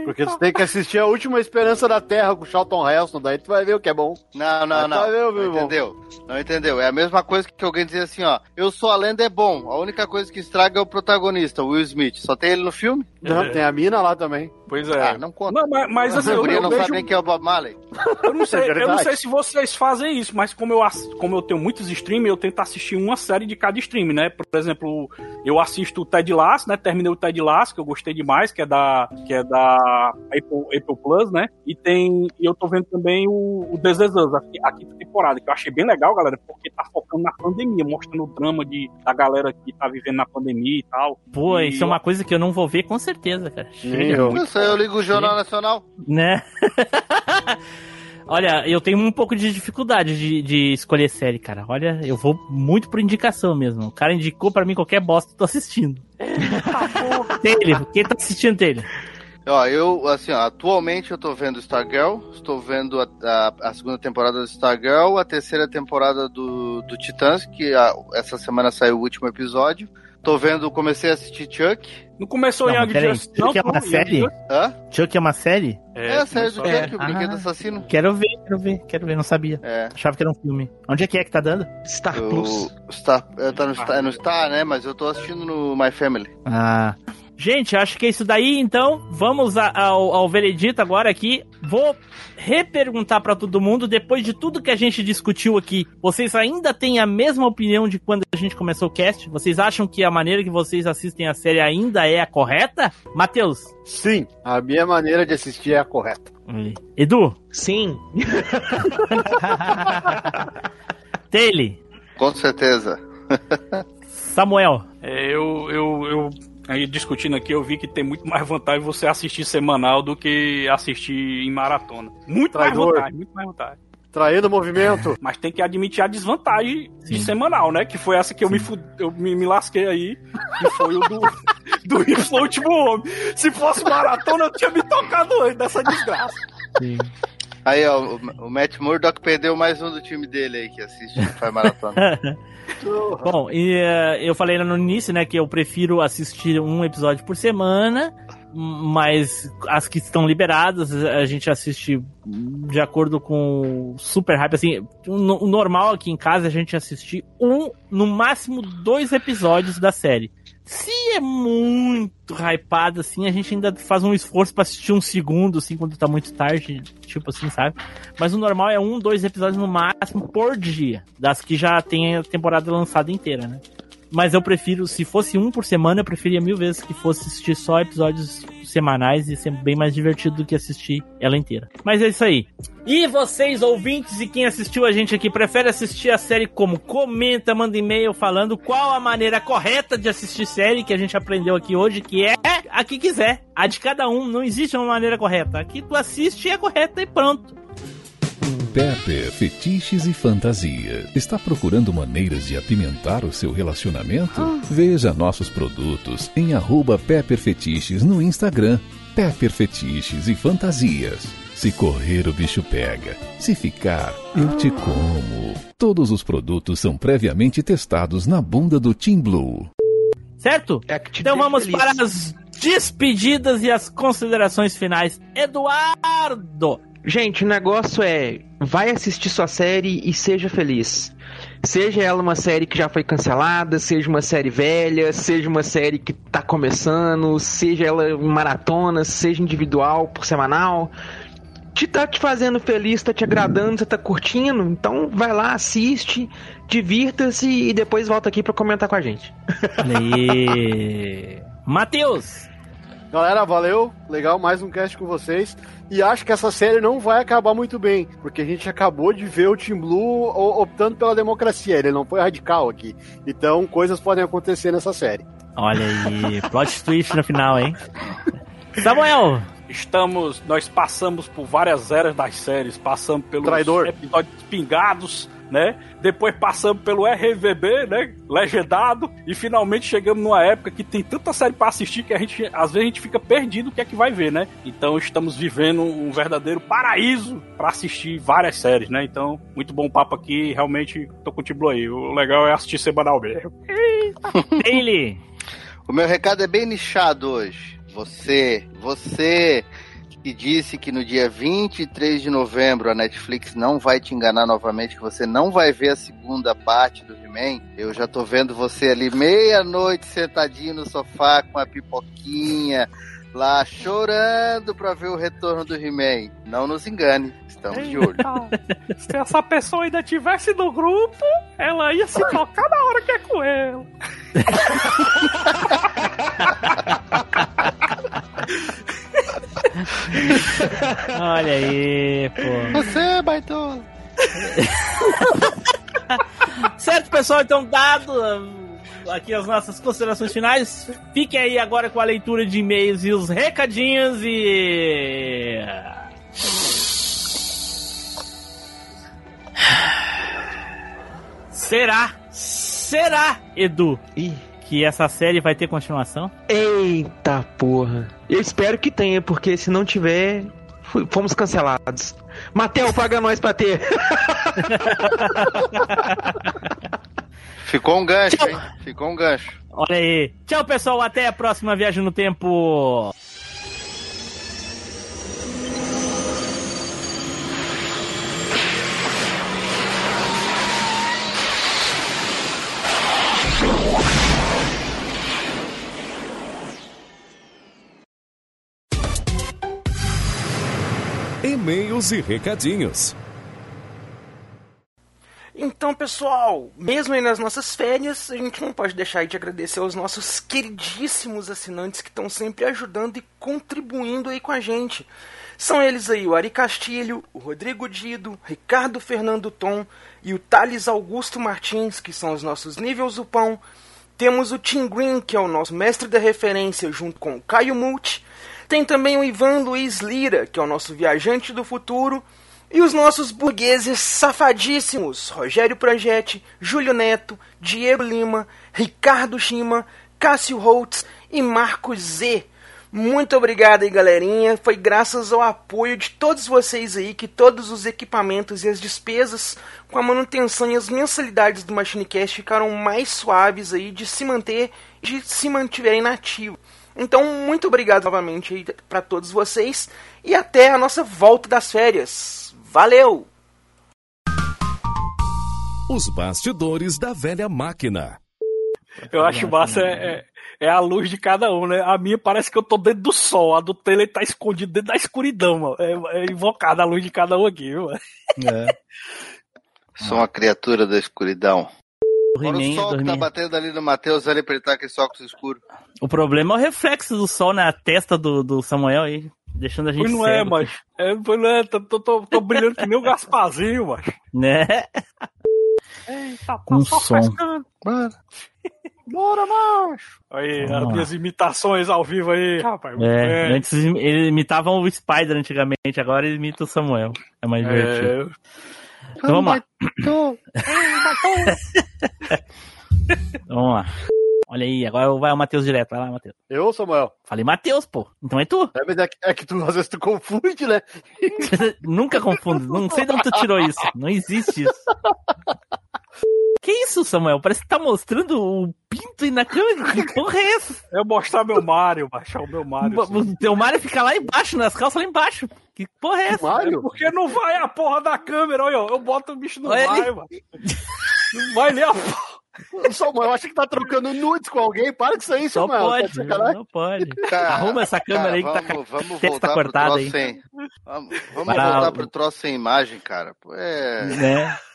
Speaker 5: Porque tu tem que assistir a última esperança da Terra com o Charlton Heston, daí tu vai ver o que é bom.
Speaker 6: Não, não,
Speaker 5: Ah,
Speaker 6: não.
Speaker 5: tá, meu
Speaker 6: não entendeu? Não entendeu. É a mesma coisa que alguém dizer assim, ó. Eu sou a lenda é bom. A única coisa que estraga é o protagonista, o Will Smith. Só tem ele no filme?
Speaker 5: Não, tem a mina lá também.
Speaker 2: Pois é.
Speaker 6: Ah, não conta.
Speaker 2: Não, mas, mas assim,
Speaker 6: A
Speaker 2: eu, eu
Speaker 6: não
Speaker 2: vejo...
Speaker 6: sabe nem quem é o Bob Marley.
Speaker 2: Eu não, sei,
Speaker 5: É
Speaker 2: eu não sei se vocês fazem isso, mas como eu, como eu tenho muitos streams, eu tento assistir uma série de cada stream, né? Por exemplo, eu assisto o Ted Lasso, né? Terminei o Ted Lasso, que eu gostei demais, que é da, que é da Apple, Apple Plus, né? E tem. E eu tô vendo também o, o This Is Us, a, a quinta temporada, que eu achei bem legal, galera, porque tá focando na pandemia, mostrando o drama de, da galera que tá vivendo na pandemia e tal.
Speaker 1: Pô,
Speaker 2: E
Speaker 1: isso é uma coisa que eu não vou ver com certeza, cara.
Speaker 5: Nem eu.
Speaker 6: Não sei, eu ligo o Jornal Nacional.
Speaker 1: Né? Olha, eu tenho um pouco de dificuldade de, de escolher série, cara. Olha, eu vou muito por indicação mesmo. O cara indicou pra mim qualquer bosta, eu tô assistindo. Taylor, quem tá assistindo Taylor?
Speaker 6: Ó, eu, assim, ó, atualmente eu tô vendo Stargirl, estou vendo a, a, a segunda temporada do Stargirl, a terceira temporada do, do Titãs, que a- essa semana saiu o último episódio. Tô vendo, comecei a assistir Chuck.
Speaker 2: Não começou
Speaker 1: Não,
Speaker 2: Young Justice,
Speaker 1: Chuck é uma série?
Speaker 6: Hã?
Speaker 1: Chuck é uma série?
Speaker 6: É, a série do
Speaker 2: começou-
Speaker 6: Chuck, o
Speaker 1: Ah.
Speaker 6: Brinquedo Assassino.
Speaker 1: Quero ver, quero ver, quero ver, não sabia.
Speaker 6: É.
Speaker 1: Achava que era um filme. Onde é que é que tá dando?
Speaker 4: Star Plus.
Speaker 6: Star, é, tá no, Star, é no Star, né? Mas eu tô assistindo no My Family.
Speaker 1: Ah. Gente, acho que é isso daí, então. Vamos a- ao, ao veredito agora aqui. Vou reperguntar pra todo mundo, depois de tudo que a gente discutiu aqui, vocês ainda têm a mesma opinião de quando a gente começou o cast? Vocês acham que a maneira que vocês assistem a série ainda é a correta? Matheus?
Speaker 5: Sim, a minha maneira de assistir é a correta.
Speaker 1: Edu?
Speaker 4: Sim.
Speaker 1: Taylor?
Speaker 6: Com certeza.
Speaker 1: Samuel?
Speaker 2: É, eu, eu, eu aí discutindo aqui, eu vi que tem muito mais vantagem você assistir semanal do que assistir em maratona. Muito
Speaker 5: Traidor.
Speaker 2: mais vantagem, muito mais vantagem.
Speaker 5: Traindo o movimento.
Speaker 2: Mas tem que admitir a desvantagem de semanal, né? Que foi essa que eu, me, fu- eu me, me lasquei aí. Que foi o do, do Inflow Último Homem. Se fosse maratona, eu tinha me tocado antes dessa desgraça.
Speaker 6: Aí, ó, o, o Matt Murdock perdeu mais um do time dele aí que assiste, que faz maratona.
Speaker 1: Bom, e eh, eu falei lá no início, né, que eu prefiro assistir um episódio por semana, mas as que estão liberadas a gente assiste de acordo com o super hype, assim, o normal aqui em casa é a gente assistir um, no máximo dois episódios da série. Se é muito hypado, assim, a gente ainda faz um esforço pra assistir um segundo, assim, quando tá muito tarde, tipo assim, sabe? Mas o normal é um, dois episódios no máximo por dia, das que já tem a temporada lançada inteira, né? Mas eu prefiro, se fosse um por semana, eu preferia mil vezes que fosse assistir só episódios semanais e ser bem mais divertido do que assistir ela inteira. Mas é isso aí. E vocês, ouvintes e quem assistiu a gente aqui, prefere assistir a série como? Comenta, manda e-mail falando qual a maneira correta de assistir série que a gente aprendeu aqui hoje, que é a que quiser. A de cada um, não existe uma maneira correta. Aqui tu assiste é correta e pronto.
Speaker 10: Pepper Fetiches e Fantasia. Está procurando maneiras de apimentar o seu relacionamento? Veja nossos produtos em arroba Pepper Fetiches no Instagram. Pepper Fetiches e Fantasias. Se correr, o bicho pega. Se ficar, eu te como. Todos os produtos são previamente testados na bunda do Team Blue.
Speaker 1: Certo?
Speaker 4: É
Speaker 1: Então vamos
Speaker 4: feliz.
Speaker 1: para as despedidas e as considerações finais. Eduardo!
Speaker 4: Gente, o negócio é: vai assistir sua série e seja feliz. Seja ela uma série que já foi cancelada, seja uma série velha, seja uma série que tá começando, seja ela em maratona, seja individual, por semanal. Te tá te fazendo feliz, tá te agradando, você tá curtindo, então vai lá, assiste, divirta-se e depois volta aqui pra comentar com a gente.
Speaker 1: Matheus!
Speaker 5: Galera, valeu. Legal, mais um cast com vocês. E acho que essa série não vai acabar muito bem, porque a gente acabou de ver o Team Blue o- optando pela democracia. Ele não foi radical aqui. Então, coisas podem acontecer nessa série.
Speaker 1: Olha aí, plot twist no final, hein? Samuel!
Speaker 2: Estamos, nós passamos por várias eras das séries, passamos pelos
Speaker 5: Traidor.
Speaker 2: episódios pingados, né? Depois passamos pelo RVB, né? Legendado e finalmente chegamos numa época que tem tanta série pra assistir que a gente às vezes a gente fica perdido o que é que vai ver, né? Então estamos vivendo um verdadeiro paraíso pra assistir várias séries, né? Então, muito bom papo aqui, realmente tô contigo aí. O legal é assistir semanal mesmo.
Speaker 1: Ele!
Speaker 6: O meu recado é bem nichado hoje. Você, você que disse que no dia 23 de novembro a Netflix não vai te enganar novamente, que você não vai ver a segunda parte do He-Man. Eu já tô vendo você ali meia-noite sentadinho no sofá com a pipoquinha, lá chorando pra ver o retorno do He-Man. Não nos engane, estamos de olho.
Speaker 2: Se essa pessoa ainda tivesse no grupo, ela ia se tocar na hora que é com ela.
Speaker 1: Olha aí, pô.
Speaker 6: Você, baitola.
Speaker 1: Certo, pessoal, então dado uh, aqui as nossas considerações finais, fiquem aí agora com a leitura de e-mails e os recadinhos e. Será? Será, Edu?
Speaker 11: Ih.
Speaker 1: Que essa série vai ter continuação?
Speaker 11: Eita porra. Eu espero que tenha, porque se não tiver, fomos cancelados. Mateu, paga nós pra ter.
Speaker 6: Ficou um gancho, hein? Ficou um gancho.
Speaker 1: Olha aí. Tchau, pessoal. Até a próxima viagem no tempo.
Speaker 3: E recadinhos.
Speaker 4: Então, pessoal, mesmo aí nas nossas férias, a gente não pode deixar de agradecer aos nossos queridíssimos assinantes que estão sempre ajudando e contribuindo aí com a gente. São eles aí o Ari Castilho, o Rodrigo Dido, Ricardo Fernando Tom e o Thales Augusto Martins, que são os nossos níveis do pão. Temos o Tim Green, que é o nosso mestre da referência, junto com o Caio Multi. Tem também o Ivan Luiz Lira, que é o nosso viajante do futuro. E os nossos burgueses safadíssimos: Rogério Projetti, Júlio Neto, Diego Lima, Ricardo Shima, Cássio Holtz e Marcos Z. Muito obrigado aí, galerinha. Foi graças ao apoio de todos vocês aí que todos os equipamentos e as despesas com a manutenção e as mensalidades do MachineCast ficaram mais suaves aí de se manter de se mantiverem nativo. Então, muito obrigado novamente para todos vocês e até a nossa volta das férias. Valeu!
Speaker 3: Os bastidores da velha máquina.
Speaker 2: Eu acho massa é, é, é a luz de cada um, né? A minha parece que eu tô dentro do sol, a do Taylor tá escondido dentro da escuridão, mano. É, é invocada a luz de cada um aqui, viu, mano?
Speaker 6: Sou uma criatura da escuridão.
Speaker 1: O
Speaker 6: Olha o
Speaker 1: He-Man
Speaker 6: sol que tá batendo ali no Matheus, ali pra ele estar com esse óculos escuro.
Speaker 1: O problema é o reflexo do sol na testa do, do Samuel aí, deixando a gente
Speaker 2: Pois não é,
Speaker 1: cego,
Speaker 2: mas. É, pois não é, tô, tô, tô, tô brilhando que nem o Gasparzinho, mas.
Speaker 1: Né?
Speaker 2: Eita,
Speaker 1: Com som.
Speaker 6: Mano.
Speaker 2: Bora, macho! Aí, as minhas imitações ao vivo aí, rapaz.
Speaker 1: É, antes eles imitavam o Spider antigamente, agora eles imitam o Samuel. É mais divertido. Então vamos lá. Vamos lá. Olha aí, agora vai o Matheus direto. Vai lá, Matheus.
Speaker 5: Eu, Samuel?
Speaker 1: Falei Matheus, pô. Então é tu.
Speaker 5: É, mas é que, é que tu, às vezes tu confunde, né?
Speaker 1: Nunca confundo. Não sei de onde tu tirou isso. Não existe isso. Que isso, Samuel? Parece que tá mostrando o pinto aí na câmera. Que porra é essa?
Speaker 2: Eu mostrar meu Mario, baixar o meu Mario. assim.
Speaker 1: O teu Mario fica lá embaixo, nas calças lá embaixo. Que porra é essa?
Speaker 2: É porque não vai a porra da câmera, olha, eu boto o bicho no
Speaker 1: Olha ele.
Speaker 2: mano. Não vai nem a.
Speaker 5: Samuel, acha que tá trocando nudes com alguém? Para com isso aí,
Speaker 1: Só
Speaker 5: Samuel.
Speaker 1: pode,
Speaker 5: Tá
Speaker 1: não pode.
Speaker 6: Cara,
Speaker 1: Arruma essa câmera
Speaker 6: cara,
Speaker 1: aí que tá
Speaker 6: vamos,
Speaker 1: testa
Speaker 6: voltar
Speaker 1: cortada aí.
Speaker 6: sem. Vamos, vamos
Speaker 1: Para
Speaker 6: voltar
Speaker 1: o-
Speaker 6: pro troço sem imagem, cara. É.
Speaker 1: Né?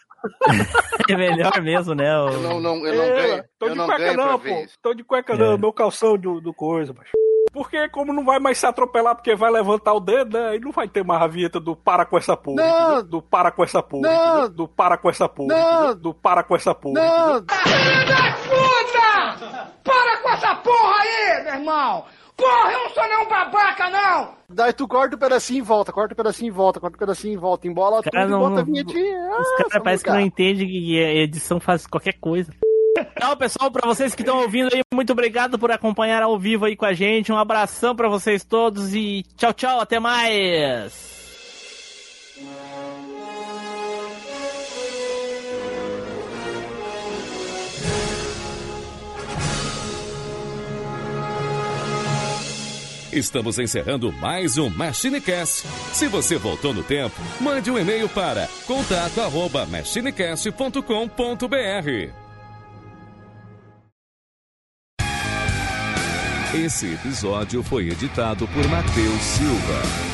Speaker 1: É melhor mesmo, né? o-
Speaker 6: Eu não, não, eu não
Speaker 2: É,
Speaker 6: ganho.
Speaker 2: Tô
Speaker 6: Eu
Speaker 2: de
Speaker 6: não
Speaker 2: cueca não, pô. Tô de cueca
Speaker 1: É.
Speaker 2: não, meu calção do, do coisa, macho. Porque como não vai mais se atropelar porque vai levantar o dedo, né? E não vai ter mais a vinheta do para com essa porra.
Speaker 5: Não.
Speaker 2: Do para com essa porra.
Speaker 5: Não.
Speaker 2: Do para com essa porra.
Speaker 5: Não.
Speaker 2: Do para com essa porra.
Speaker 5: Não,
Speaker 12: Para com essa porra aí, meu irmão! Porra, eu não sou nenhum babaca, não!
Speaker 5: daí tu corta o pedacinho e volta, corta o pedacinho e volta, corta o pedacinho e volta, embola
Speaker 1: Cara,
Speaker 5: tudo
Speaker 1: não-
Speaker 5: e bota a
Speaker 1: não-
Speaker 5: vinhetinha.
Speaker 1: Os
Speaker 5: Ah,
Speaker 1: caras
Speaker 5: Samuel,
Speaker 1: parecem que não entendem que a edição faz qualquer coisa. Então, pessoal, pra vocês que estão ouvindo aí, muito obrigado por acompanhar ao vivo aí com a gente. Um abração pra vocês todos e tchau, tchau, até mais.
Speaker 3: Estamos encerrando mais um MachineCast. Se você voltou no tempo, mande um e-mail para contato@machinecast.com.br. Esse episódio foi editado por Matheus Silva.